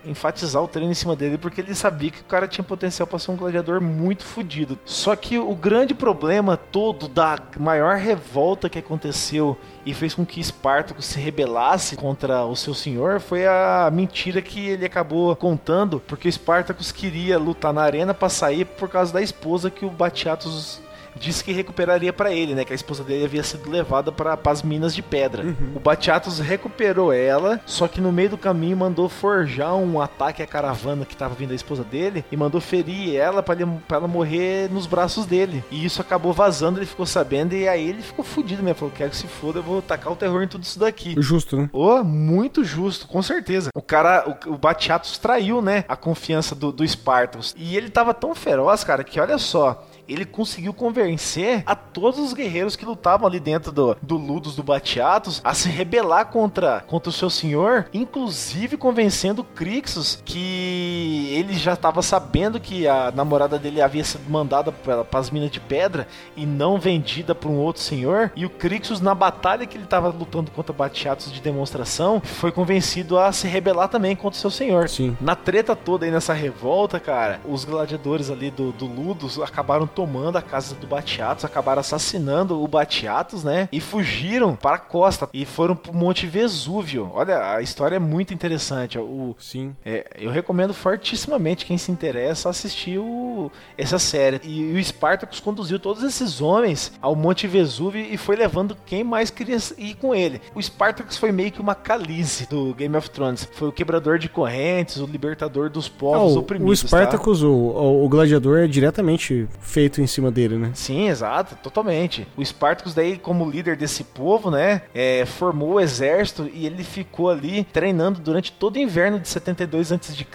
enfatizar o treino em cima dele porque ele sabia que o cara tinha potencial para ser um gladiador muito fodido. Só que o grande problema todo da maior revolta que aconteceu e fez com que Espartaco se rebelasse contra o seu senhor foi a mentira que ele acabou contando, porque Espartacus queria lutar na arena para sair por causa da esposa que o Batiatus disse que recuperaria para ele, né? Que a esposa dele havia sido levada para as minas de pedra. Uhum. O Batiatus recuperou ela, só que no meio do caminho mandou forjar um ataque à caravana que estava vindo a esposa dele e mandou ferir ela para ela morrer nos braços dele. E isso acabou vazando, ele ficou sabendo e aí ele ficou fudido mesmo. Falou: quero que se foda, eu vou tacar o terror em tudo isso daqui.
Justo, né?
Oh, muito justo, com certeza. O cara, o, o Batiatus traiu, né? A confiança do, do Spartacus. E ele tava tão feroz, cara, que olha só ele conseguiu convencer a todos os guerreiros que lutavam ali dentro do, do Ludus do Batiatos a se rebelar contra, contra o seu senhor, inclusive convencendo Crixus que ele já estava sabendo que a namorada dele havia sido mandada para as minas de pedra e não vendida para um outro senhor. E o Crixus, na batalha que ele estava lutando contra Batiatos de demonstração, foi convencido a se rebelar também contra o seu senhor.
Sim.
Na treta toda aí, nessa revolta, cara, os gladiadores ali do, do Ludus acabaram tomando a casa do Batiatos, acabaram assassinando o Batiatos, né? E fugiram para a costa e foram pro Monte Vesúvio. Olha, a história é muito interessante. O,
Sim.
É, eu recomendo fortissimamente quem se interessa assistir o, essa série. E, e o Spartacus conduziu todos esses homens ao Monte Vesúvio e foi levando quem mais queria ir com ele. O Spartacus foi meio que uma calice do Game of Thrones. Foi o quebrador de correntes, o libertador dos povos
ah,
oprimidos.
O Spartacus,
tá?
o, o gladiador, é diretamente feito feito em cima dele, né?
Sim, exato, totalmente. O Spartacus daí, como líder desse povo, né, é, formou o exército e ele ficou ali treinando durante todo o inverno de 72 a.C.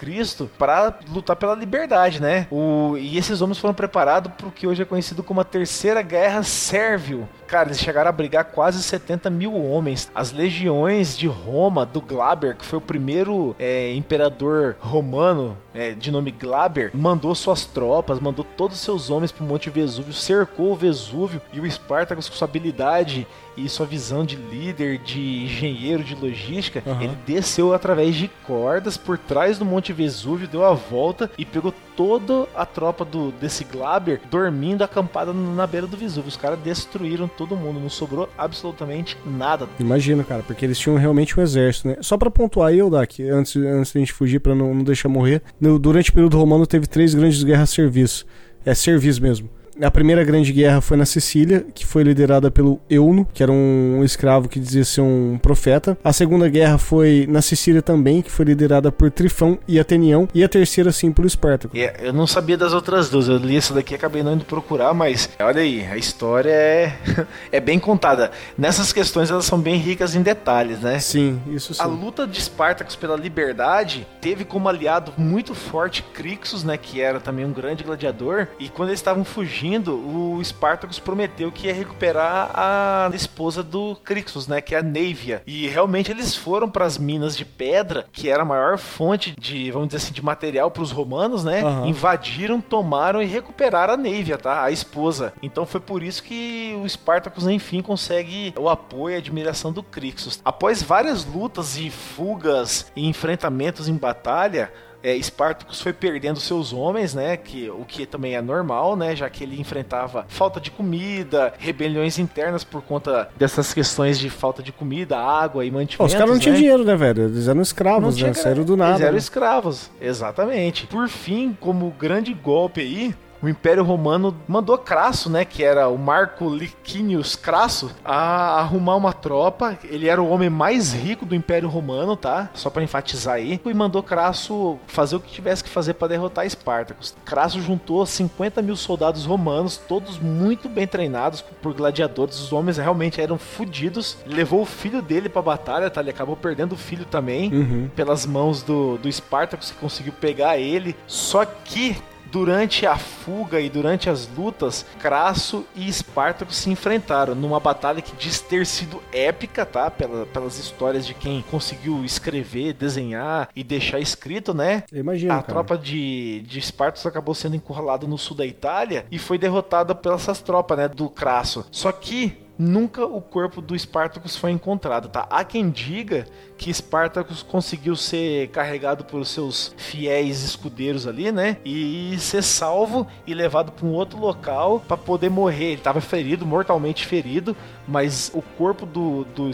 para lutar pela liberdade, né? O, e esses homens foram preparados para o que hoje é conhecido como a Terceira Guerra Sérvio. Cara, eles chegaram a brigar quase 70 mil homens. As legiões de Roma, do Glaber, que foi o primeiro é, imperador romano é, de nome Glaber, mandou suas tropas, mandou todos os seus homens o Monte Vesúvio, cercou o Vesúvio e o Spartacus, com sua habilidade e sua visão de líder, de engenheiro, de logística, uhum. ele desceu através de cordas por trás do Monte Vesúvio, deu a volta e pegou toda a tropa do desse Glaber dormindo acampada na beira do Vesúvio. Os caras destruíram todo mundo, não sobrou absolutamente nada.
Imagino, cara, porque eles tinham realmente um exército, né? Só para pontuar aí, Dak, antes, antes da gente fugir para não, não deixar morrer, no, durante o período romano teve três grandes guerras serviço. É serviço mesmo a primeira grande guerra foi na Sicília, que foi liderada pelo Euno, que era um escravo que dizia ser um profeta. A segunda guerra foi na Sicília também, que foi liderada por Trifão e Atenião. E a terceira, sim, por Espartaco.
Yeah, eu não sabia das outras duas. Eu li essa daqui e acabei não indo procurar, mas olha aí, a história é, (laughs) é bem contada. Nessas questões, elas são bem ricas em detalhes, né?
Sim, isso sim.
A luta de Espartacus pela liberdade teve como aliado muito forte Crixus, né? Que era também um grande gladiador. E quando eles estavam fugindo, fugindo, o Spartacus prometeu que ia recuperar a esposa do Crixus, né, que é a Neivia. E realmente eles foram para as minas de pedra, que era a maior fonte de, vamos dizer assim, de material para os romanos, né? Uhum. Invadiram, tomaram e recuperaram a Neivia, tá? A esposa. Então foi por isso que o Spartacus enfim consegue o apoio e a admiração do Crixus. Após várias lutas e fugas e enfrentamentos em batalha, é, Spartacus foi perdendo seus homens, né? Que, o que também é normal, né? Já que ele enfrentava falta de comida, rebeliões internas por conta dessas questões de falta de comida, água e mantimentos.
os caras não né? tinham dinheiro, né, velho? Eles eram escravos, né? Saíram do nada.
Eles eram
né?
escravos, exatamente. Por fim, como grande golpe aí, o Império Romano mandou Crasso, né, que era o Marco Licinius Crasso, a arrumar uma tropa. Ele era o homem mais rico do Império Romano, tá? Só para enfatizar aí. E mandou Crasso fazer o que tivesse que fazer para derrotar Espartacus. Crasso juntou 50 mil soldados romanos, todos muito bem treinados por gladiadores. Os homens realmente eram fodidos. Levou o filho dele pra batalha, tá? Ele acabou perdendo o filho também, uhum. pelas mãos do, do Espartacus, que conseguiu pegar ele. Só que Durante a fuga e durante as lutas, Crasso e Espartaco se enfrentaram numa batalha que diz ter sido épica, tá? Pela, pelas histórias de quem conseguiu escrever, desenhar e deixar escrito, né?
Imagina.
A cara. tropa de, de Espartacus acabou sendo encurralada no sul da Itália e foi derrotada pelas tropas, né? Do Crasso. Só que nunca o corpo do Spartacus foi encontrado, tá? Há quem diga que Spartacus conseguiu ser carregado pelos seus fiéis escudeiros ali, né? E ser salvo e levado para um outro local para poder morrer. Ele estava ferido, mortalmente ferido, mas o corpo do, do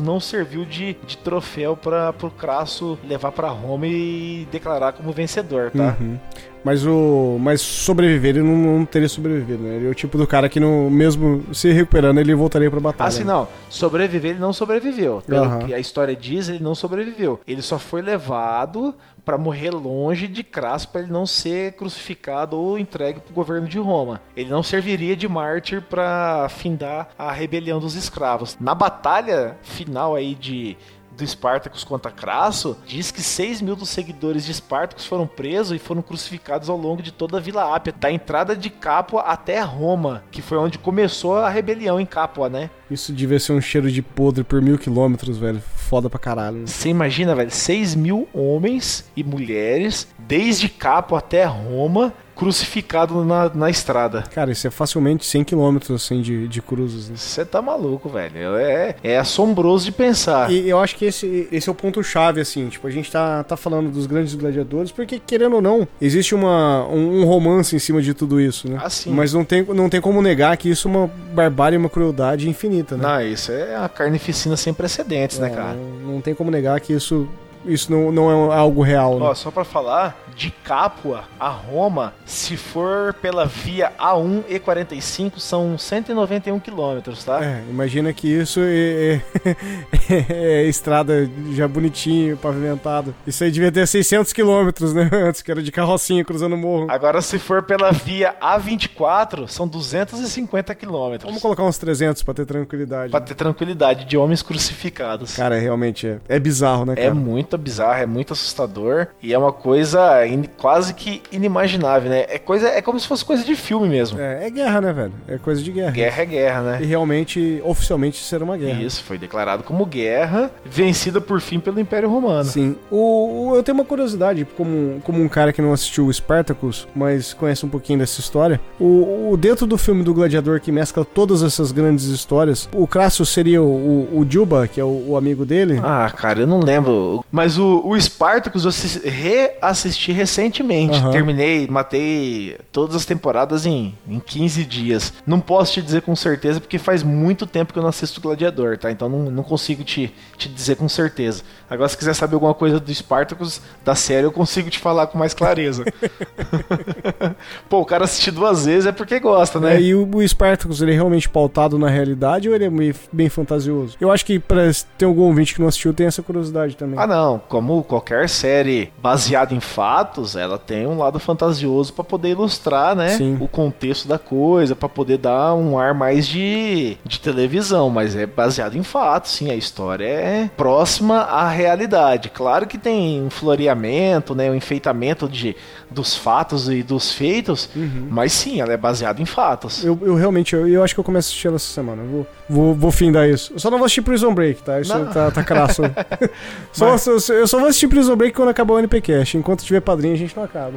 não serviu de, de troféu para o Crasso levar para Roma e declarar como vencedor, tá?
Uhum. Mas o. Mas sobreviver, ele não, não, teria sobrevivido, né? Ele é o tipo do cara que, não, mesmo se recuperando, ele voltaria pra batalha.
Assim, não. Sobreviver, ele não sobreviveu. Pelo uhum. que a história diz, ele não sobreviveu. Ele só foi levado para morrer longe de Crasso para ele não ser crucificado ou entregue para o governo de Roma. Ele não serviria de mártir para findar a rebelião dos escravos. Na batalha final aí de do Spartacus contra Crasso, diz que 6 mil dos seguidores de Spartacus foram presos e foram crucificados ao longo de toda a Vila Ápia, da entrada de Capua até Roma, que foi onde começou a rebelião em Capua, né?
Isso devia ser um cheiro de podre por mil quilômetros, velho. Foda pra caralho.
Você imagina, velho, 6 mil homens e mulheres, desde Capua até Roma, crucificado na, na estrada.
Cara, isso é facilmente 100 km assim de, de cruzes.
Né? Você tá maluco, velho. É, é assombroso de pensar.
E eu acho que esse, esse é o ponto-chave, assim. Tipo, a gente tá, tá falando dos grandes gladiadores, porque, querendo ou não, existe uma, um, um romance em cima de tudo isso, né?
Assim.
Mas não tem, não tem como negar que isso é uma barbárie e uma crueldade infinita, né?
Não, isso é a carnificina sem precedentes, né, é, né, cara?
Não, não tem como negar que isso isso não, não é algo real. Né?
Ó, só para falar, de Capua a Roma, se for pela via A1 e 45, são 191 quilômetros, tá?
É, imagina que isso é, é, (laughs) é, estrada já bonitinho, pavimentado. Isso aí devia ter 600 quilômetros, né? (laughs) Antes que era de carrocinha cruzando o morro.
Agora, se for pela via A24, são 250 quilômetros.
Vamos colocar uns 300 para ter tranquilidade.
Pra ter tranquilidade de homens crucificados.
Cara, realmente é, é bizarro, né, é cara?
É muito bizarro, é muito assustador e é uma coisa in, quase que inimaginável, né? É coisa, é como se fosse coisa de filme mesmo.
É, é guerra, né, velho? É coisa de guerra.
Guerra é guerra, né?
E realmente, oficialmente, será uma guerra.
Isso, foi declarado como guerra, vencida por fim pelo Império Romano.
Sim. O, o eu tenho uma curiosidade, como, como um cara que não assistiu o Spartacus, mas conhece um pouquinho dessa história. O, o dentro do filme do Gladiador que mescla todas essas grandes histórias, o Crasso seria o, o, o Juba, que é o, o, amigo dele?
Ah, cara, eu não lembro. Mas o, o Spartacus eu reassisti recentemente. Uhum. Terminei, matei todas as temporadas em, em 15 dias. Não posso te dizer com certeza, porque faz muito tempo que eu não assisto Gladiador, tá? Então não, não consigo te, te dizer com certeza. Agora, se quiser saber alguma coisa do Spartacus, da série, eu consigo te falar com mais clareza. (laughs) (laughs) Pô, o cara assistir duas vezes é porque gosta, né?
É, e o, o Spartacus, ele é realmente pautado na realidade ou ele é meio, bem fantasioso? Eu acho que pra ter algum ouvinte que não assistiu, tem essa curiosidade também.
Ah, não. Como qualquer série baseada em fatos, ela tem um lado fantasioso para poder ilustrar, né? Sim. O contexto da coisa, para poder dar um ar mais de, de televisão, mas é baseado em fatos, sim. A história é próxima à realidade. Claro que tem um floreamento, né? Um enfeitamento de, dos fatos e dos feitos, uhum. mas sim, ela é baseada em fatos.
Eu, eu realmente, eu, eu, acho que eu começo a assistir ela essa semana. Eu vou, vou, vou findar isso. Eu só não vou assistir Prison Break, tá? Isso tá, tá crasso. (laughs) só, mas... eu só vou assistir Prison Break quando acabar o NPcast. Enquanto tiver padrinho, a gente não acaba.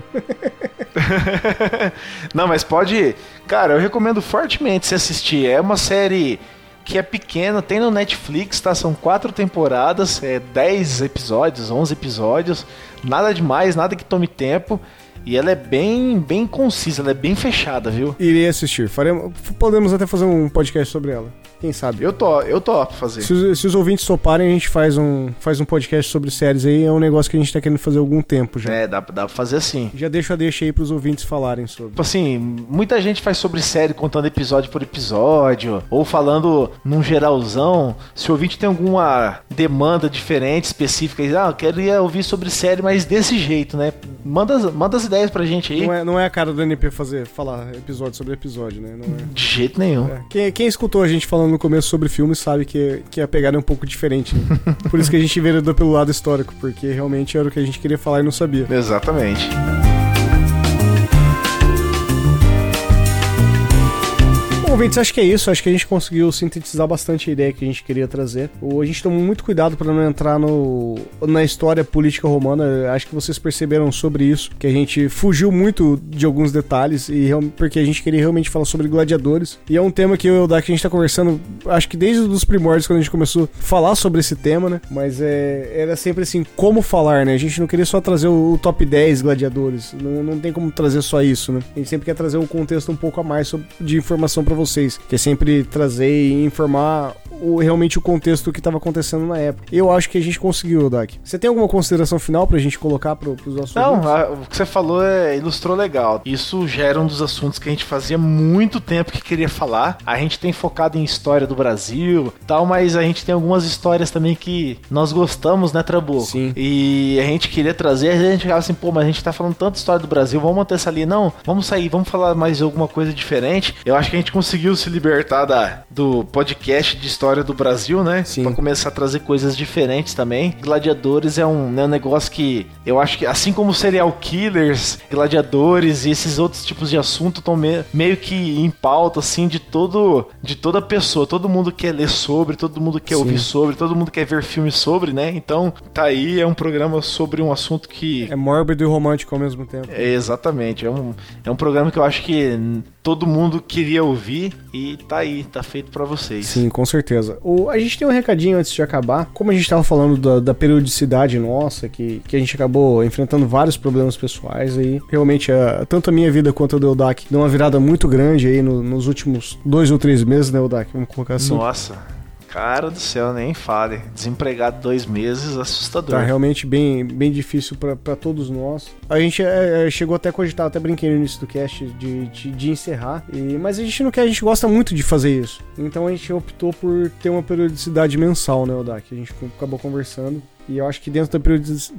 (laughs)
não, mas pode. Cara, eu recomendo fortemente se assistir. É uma série que é pequena, tem no Netflix, tá? São quatro temporadas, é 10 episódios, 11 episódios, nada demais, nada que tome tempo. E ela é bem, bem concisa, ela é bem fechada, viu?
Irei assistir. Faremos, podemos até fazer um podcast sobre ela. Quem sabe?
Eu tô, eu topo fazer.
Se, se, os ouvintes toparem, a gente faz um, faz um podcast sobre séries aí. É um negócio que a gente tá querendo fazer há algum tempo já.
É, dá, dá pra fazer assim.
Já deixa a deixa aí pros ouvintes falarem sobre.
Tipo assim, muita gente faz sobre série contando episódio por episódio, ou falando num geralzão. Se o ouvinte tem alguma demanda diferente, específica, ah, eu queria ouvir sobre série, mas desse jeito, né? Manda, manda as ideias pra gente aí.
Não é, não é a cara do NP fazer, falar episódio sobre episódio, né?
É. De jeito nenhum.
É. Quem, quem escutou a gente falando no começo sobre filmes sabe que, que a pegada é um pouco diferente. Né? Por isso que a gente veredou pelo lado histórico, porque realmente era o que a gente queria falar e não sabia.
Exatamente.
Bom, ouvintes, acho que é isso. Acho que a gente conseguiu sintetizar bastante a ideia que a gente queria trazer. A gente tomou muito cuidado para não entrar no, na história política romana. Acho que vocês perceberam sobre isso, que a gente fugiu muito de alguns detalhes, e porque a gente queria realmente falar sobre gladiadores. E é um tema que eu e o Dak a gente tá conversando, acho que desde os primórdios, quando a gente começou a falar sobre esse tema, né? Mas é, era sempre assim, como falar, né? A gente não queria só trazer o, o top 10 gladiadores. Não, não tem como trazer só isso, né? A gente sempre quer trazer um contexto um pouco a mais sobre, de informação para vocês, que é sempre trazer e informar o, realmente o contexto que estava acontecendo na época. Eu acho que a gente conseguiu, Dak. Você tem alguma consideração final pra gente colocar pro, pros nossos
Não, a, o que você falou é, ilustrou legal. Isso já era um dos assuntos que a gente fazia muito tempo que queria falar. A gente tem focado em história do Brasil tal, mas a gente tem algumas histórias também que nós gostamos, né, Trabuco?
Sim.
E a gente queria trazer, a gente ficava assim, pô, mas a gente tá falando tanta história do Brasil, vamos manter essa ali. Não, vamos sair, vamos falar mais alguma coisa diferente. Eu acho que a gente conseguiu se libertar da, do podcast de história do Brasil, né?
Sim.
Pra começar a trazer coisas diferentes também. Gladiadores é um, né, um negócio que eu acho que, assim como serial killers, gladiadores e esses outros tipos de assunto estão me, meio que em pauta, assim, de todo de toda pessoa. Todo mundo quer ler sobre, todo mundo quer Sim. ouvir sobre, todo mundo quer ver filmes sobre, né? Então, tá aí, é um programa sobre um assunto que.
É mórbido e romântico ao mesmo tempo.
É, exatamente. É um, é um programa que eu acho que todo mundo queria ouvir e tá aí, tá feito para vocês.
Sim, com certeza. O, a gente tem um recadinho antes de acabar. Como a gente tava falando da, da, periodicidade nossa, que, que a gente acabou enfrentando vários problemas pessoais aí. Realmente, a, tanto a minha vida quanto a do Eldak deu uma virada muito grande aí no, nos últimos dois ou três meses, né, Eldak? Vamos colocar assim.
Nossa. Cara do céu, nem fale. Desempregado dois meses, assustador.
Tá realmente bem, bem difícil para todos nós. A gente é, é, chegou até a cogitar, até brinquei no início do cast de, de, de encerrar. E, mas a gente não quer, a gente gosta muito de fazer isso. Então a gente optou por ter uma periodicidade mensal, né, Odak? A gente acabou conversando. E eu acho que dentro da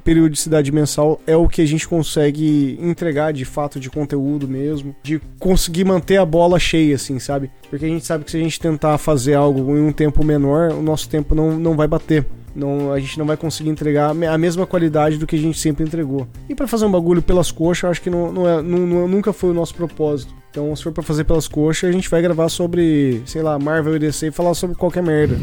periodicidade mensal é o que a gente consegue entregar de fato de conteúdo mesmo, de conseguir manter a bola cheia, assim, sabe? Porque a gente sabe que se a gente tentar fazer algo em um tempo menor, o nosso tempo não, não vai bater. Não, a gente não vai conseguir entregar a mesma qualidade do que a gente sempre entregou. E para fazer um bagulho pelas coxas, eu acho que não, não é, não, nunca foi o nosso propósito. Então, se for pra fazer pelas coxas, a gente vai gravar sobre, sei lá, Marvel e DC e falar sobre qualquer merda.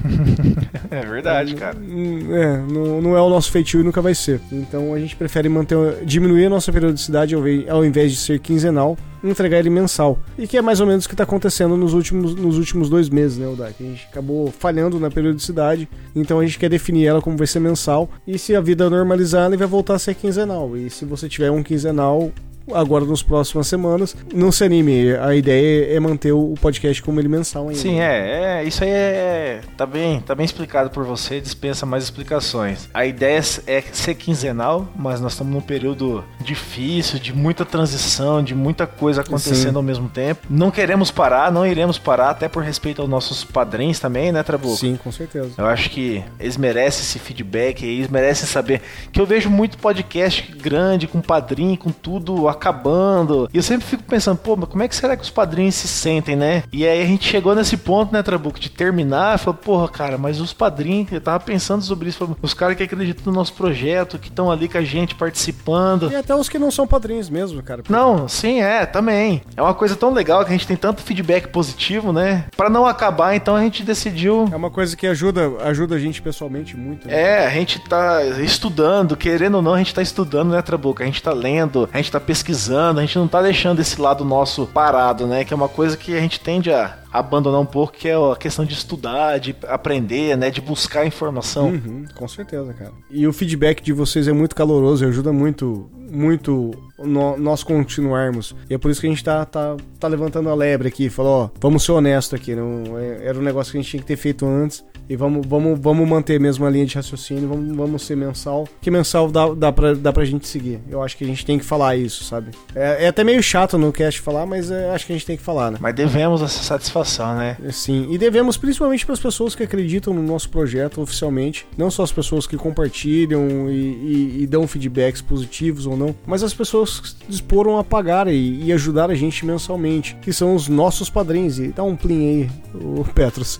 (laughs)
é verdade, cara.
É, não, não é o nosso feitio e nunca vai ser. Então, a gente prefere manter, diminuir a nossa periodicidade ao invés de ser quinzenal, entregar ele mensal. E que é mais ou menos o que está acontecendo nos últimos, nos últimos dois meses, né, Odak? A gente acabou falhando na periodicidade, então a gente quer definir ela como vai ser mensal. E se a vida normalizar, ele vai voltar a ser quinzenal. E se você tiver um quinzenal, agora nas próximas semanas. Não se anime, a ideia é manter o podcast como ele mensal ainda.
Sim, é, é isso aí é, tá bem, tá bem explicado por você, dispensa mais explicações. A ideia é ser quinzenal, mas nós estamos num período difícil, de muita transição, de muita coisa acontecendo Sim. ao mesmo tempo. Não queremos parar, não iremos parar, até por respeito aos nossos padrinhos também, né, Trabuco?
Sim, com certeza.
Eu acho que eles merecem esse feedback, eles merecem saber que eu vejo muito podcast grande com padrinho, com tudo acabando. E eu sempre fico pensando, pô, mas como é que será que os padrinhos se sentem, né? E aí a gente chegou nesse ponto, né, Trabuco, de terminar, falou, porra, cara, mas os padrinhos, eu tava pensando sobre isso, os caras que acreditam no nosso projeto, que estão ali com a gente participando.
E até os que não são padrinhos mesmo, cara.
Não, sim, é, também. É uma coisa tão legal que a gente tem tanto feedback positivo, né? Para não acabar, então a gente decidiu.
É uma coisa que ajuda, ajuda a gente pessoalmente muito. Né?
É, a gente tá estudando, querendo ou não, a gente tá estudando, né, Trabuco? A gente tá lendo, a gente tá pesquisando pesquisando, a gente não tá deixando esse lado nosso parado, né? Que é uma coisa que a gente tende a abandonar um pouco, que é a questão de estudar, de aprender, né? De buscar informação.
Uhum, com certeza, cara. E o feedback de vocês é muito caloroso e ajuda muito, muito no, nós continuarmos. E é por isso que a gente tá, tá, tá levantando a lebre aqui. Falou, ó, vamos ser honesto aqui. Não, é, era um negócio que a gente tinha que ter feito antes. E vamos, vamos, vamos manter mesmo a linha de raciocínio, vamos, vamos ser mensal. Que mensal dá, dá, pra, dá pra gente seguir. Eu acho que a gente tem que falar isso, sabe? É, é até meio chato no cast falar, mas é, acho que a gente tem que falar, né?
Mas devemos essa satisfação, né?
Sim, e devemos principalmente para as pessoas que acreditam no nosso projeto oficialmente. Não só as pessoas que compartilham e, e, e dão feedbacks positivos ou não, mas as pessoas que disporam a pagar e, e ajudar a gente mensalmente, que são os nossos padrinhos. E dá um plim aí, o Petros.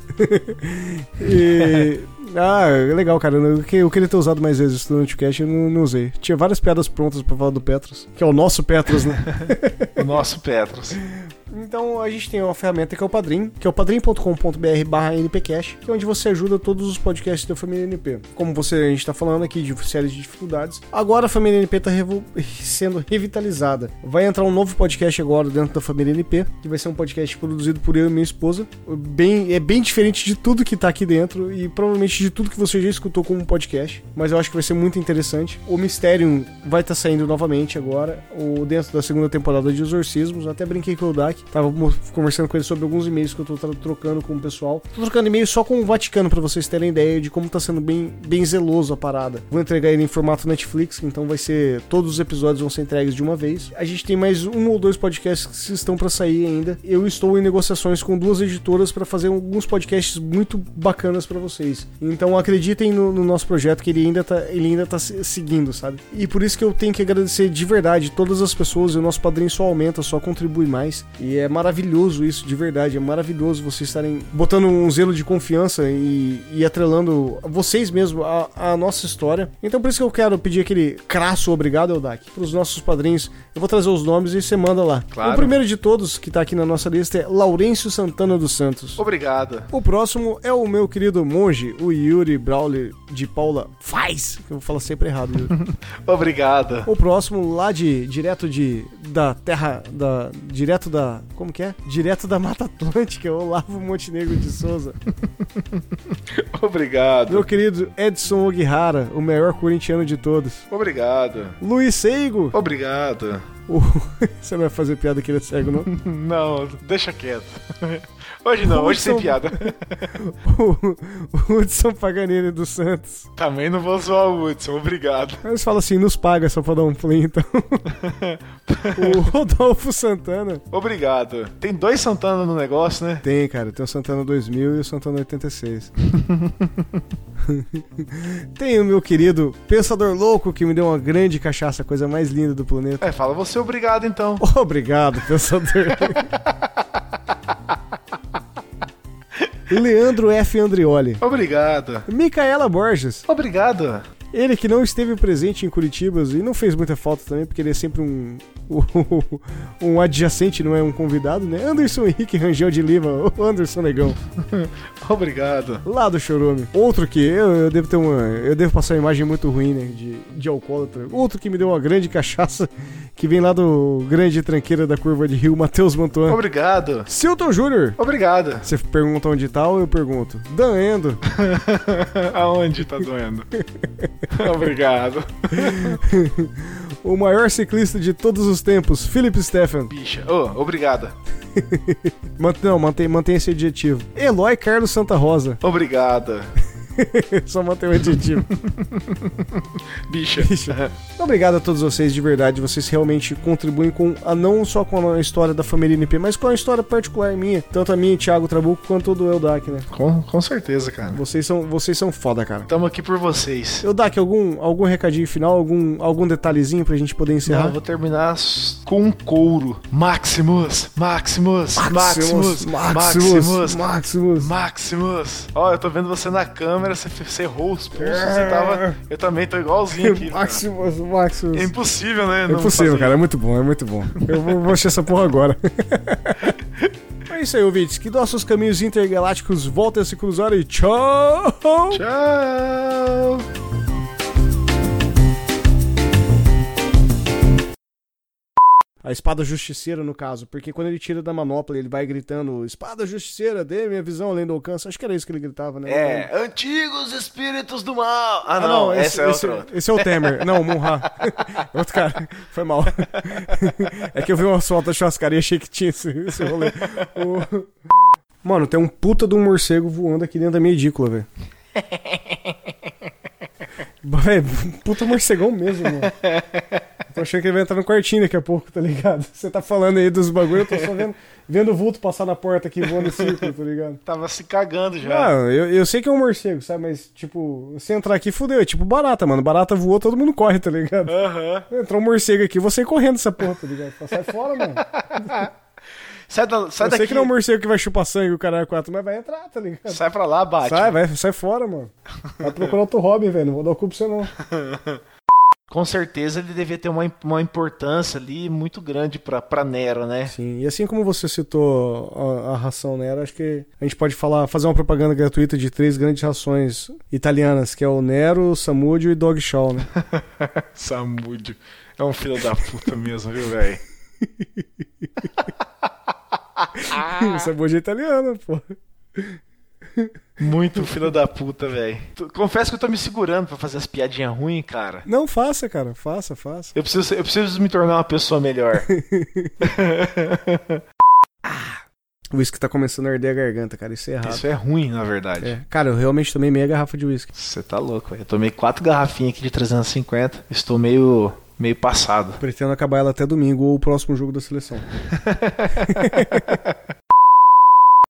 e, (laughs) (laughs) ah, legal, cara. Eu, eu queria ter usado mais vezes no Anticast e não, não usei. Tinha várias piadas prontas pra falar do Petros, que é o nosso Petros, né? (laughs)
o nosso Petros.
Então a gente tem uma ferramenta que é o Padrim, que é o padrim.com.br barra NPcast, que é onde você ajuda todos os podcasts da família NP. Como você, a gente tá falando aqui de séries de dificuldades, agora a família NP tá revo (laughs) sendo revitalizada. Vai entrar um novo podcast agora dentro da família NP, que vai ser um podcast produzido por eu e minha esposa. Bem, é bem diferente de tudo que tá aqui dentro e provavelmente de tudo que você já escutou como podcast, mas eu acho que vai ser muito interessante. O Mysterium vai estar tá saindo novamente agora, o dentro da segunda temporada de Exorcismos. Até brinquei com o Dak Tava conversando com ele sobre alguns e-mails que eu tô trocando com o pessoal. Tô trocando e-mail só com o Vaticano para vocês terem ideia de como tá sendo bem, bem zeloso a parada. Vou entregar ele em formato Netflix, então vai ser. Todos os episódios vão ser entregues de uma vez. A gente tem mais um ou dois podcasts que estão para sair ainda. Eu estou em negociações com duas editoras para fazer alguns podcasts muito bacanas para vocês. Então acreditem no, no, nosso projeto que ele ainda tá, ele ainda tá seguindo, sabe? E por isso que eu tenho que agradecer de verdade todas as pessoas. E o nosso padrinho só aumenta, só contribui mais. E e é maravilhoso isso, de verdade. É maravilhoso vocês estarem botando um zelo de confiança e, e atrelando vocês mesmo a, a, nossa história. Então por isso que eu quero pedir aquele crasso obrigado, Eldak, para os nossos padrinhos. Eu vou trazer os nomes e você manda lá. Claro. O primeiro de todos que tá aqui na nossa lista é Laurêncio Santana dos Santos.
Obrigado.
O próximo é o meu querido monge, o Yuri Brawley de Paula Faz. Eu vou falar sempre errado, Yuri. (laughs)
Obrigado.
O próximo lá de direto de da terra da direto da como que é? Direto da Mata Atlântica, Olavo Montenegro de Souza. (laughs)
Obrigado.
Meu querido Edson Ogihara, o maior corintiano de todos.
Obrigado.
Luiz Seigo.
Obrigado. (laughs)
Você não vai fazer piada que ele é cego, não? (laughs)
Não, deixa quieto. Hoje não, hoje sem piada. (laughs)
o Hudson Paganini dos Santos.
Também não vou zoar o Hudson, obrigado.
Eles falam assim, nos paga só pra dar um play, então. (laughs) o Rodolfo Santana.
Obrigado. Tem dois Santana no negócio, né?
Tem, cara. Tem o Santana 2000 e o Santana 86. (laughs) tem o meu querido Pensador Louco, que me deu uma grande cachaça, a coisa mais linda do planeta.
É, fala você obrigado, então.
Obrigado, Pensador. Leandro F. Andrioli.
Obrigado.
Micaela Borges.
Obrigado.
Ele que não esteve presente em Curitiba e não fez muita falta também, porque ele é sempre um, (laughs) um adjacente, não é um convidado, né? Anderson Henrique Rangel de Lima, o Anderson Negão. (laughs)
Obrigado.
Lá do Chorume. Outro que eu, eu, devo ter uma. Eu devo passar uma imagem muito ruim, né? De, de alcoólatra. Outro que me deu uma grande (laughs) cachaça, que vem lá do grande tranqueira da curva de Rio, Matheus Mantuan.
Obrigado.
Silton Júnior.
Obrigado.
Você pergunta onde tá ou eu pergunto? Doendo.
Aonde tá doendo? (laughs) Obrigado. (laughs)
o maior ciclista de todos os tempos, Philip Stephan.
Bicha. Oh, obrigado. (laughs)
Não, mantém, mantém esse adjetivo. Eloy Carlos Santa Rosa.
Obrigado. (laughs)
Só manter o adjetivo. (laughs)
Bicha.
Bicha. Obrigado a todos vocês, de verdade. Vocês realmente contribuem com a, não só com a história da família NP, mas com a história particular minha. Tanto a minha, Thiago Trabuco, quanto do Eldak, né?
Com, com certeza, cara.
Vocês são, vocês são foda, cara.
Tamo aqui por vocês.
Eldak, algum, algum recadinho final? Algum, algum detalhezinho pra gente poder encerrar? Não,
vou terminar com um couro. Maximus, Maximus, Maximus, Maximus, Maximus, Maximus, Maximus. Ó, eu tô vendo você na câmera, você cerrou os pulsos, você tava... Eu também tô igualzinho aqui. (laughs)
Maximus, Maximus.
É impossível, né?
É impossível, cara. É muito bom, é muito bom. Eu vou, vou achar essa porra agora. (laughs) É isso aí, ouvintes. Que nossos caminhos intergalácticos voltem a se cruzar e tchau!
Tchau!
A espada justiceira, no caso, porque quando ele tira da manopla, ele vai gritando: Espada justiceira, dê minha visão além do alcance. Acho que era isso que ele gritava, né?
É, antigos espíritos do mal. Ah, ah não, não, esse, é outro.
Esse, esse é o Temer. (laughs) não, o Munha. (laughs) outro cara. Foi mal. (laughs) é que eu vi uma foto da churrascaria e achei que tinha esse, esse rolê. O... Mano, tem um puta de um morcego voando aqui dentro da minha edícula, velho. Puta morcegão mesmo, mano. Tô achando que ele vai entrar no quartinho daqui a pouco, tá ligado? Você tá falando aí dos bagulho, eu tô só vendo, vendo o vulto passar na porta aqui voando em círculo, tá ligado?
Tava se cagando já.
Não, eu, eu sei que é um morcego, sabe? Mas, tipo, se entrar aqui, fudeu. É tipo barata, mano. Barata voou, todo mundo corre, tá ligado?
Aham.
Uhum. Entrou um morcego aqui, você correndo essa porra, tá ligado? Sai fora, mano. (laughs)
Sai, da, sai
eu
daqui.
sei que não é um morcego que vai chupar sangue o caralho 4, mas vai entrar, tá ligado?
Sai pra lá, bate.
Sai, vai, sai fora, mano. Vai procurar outro Robin, velho. Não vou dar o cu pra você, não. (laughs)
Com certeza ele devia ter uma, uma importância ali muito grande pra, pra Nero, né?
Sim, e assim como você citou a, a ração Nero, acho que a gente pode falar, fazer uma propaganda gratuita de três grandes rações italianas, que é o Nero, o Samúdio e Dog Shaw, né? (laughs)
Samúdio. É um filho da puta mesmo, viu, velho? (laughs)
Samúdio é italiano, pô.
Muito filho da puta, velho. Confesso que eu tô me segurando para fazer as piadinhas ruins, cara.
Não, faça, cara. Faça, faça.
Eu preciso, eu preciso me tornar uma pessoa melhor.
ah, (laughs) (laughs) o uísque tá começando a arder a garganta, cara. Isso é errado.
Isso é ruim, na verdade. É.
Cara, eu realmente tomei meia garrafa de uísque.
Você tá louco, velho. Eu tomei quatro garrafinhas aqui de 350. Estou meio meio passado.
Pretendo acabar ela até domingo ou o próximo jogo da seleção. (laughs)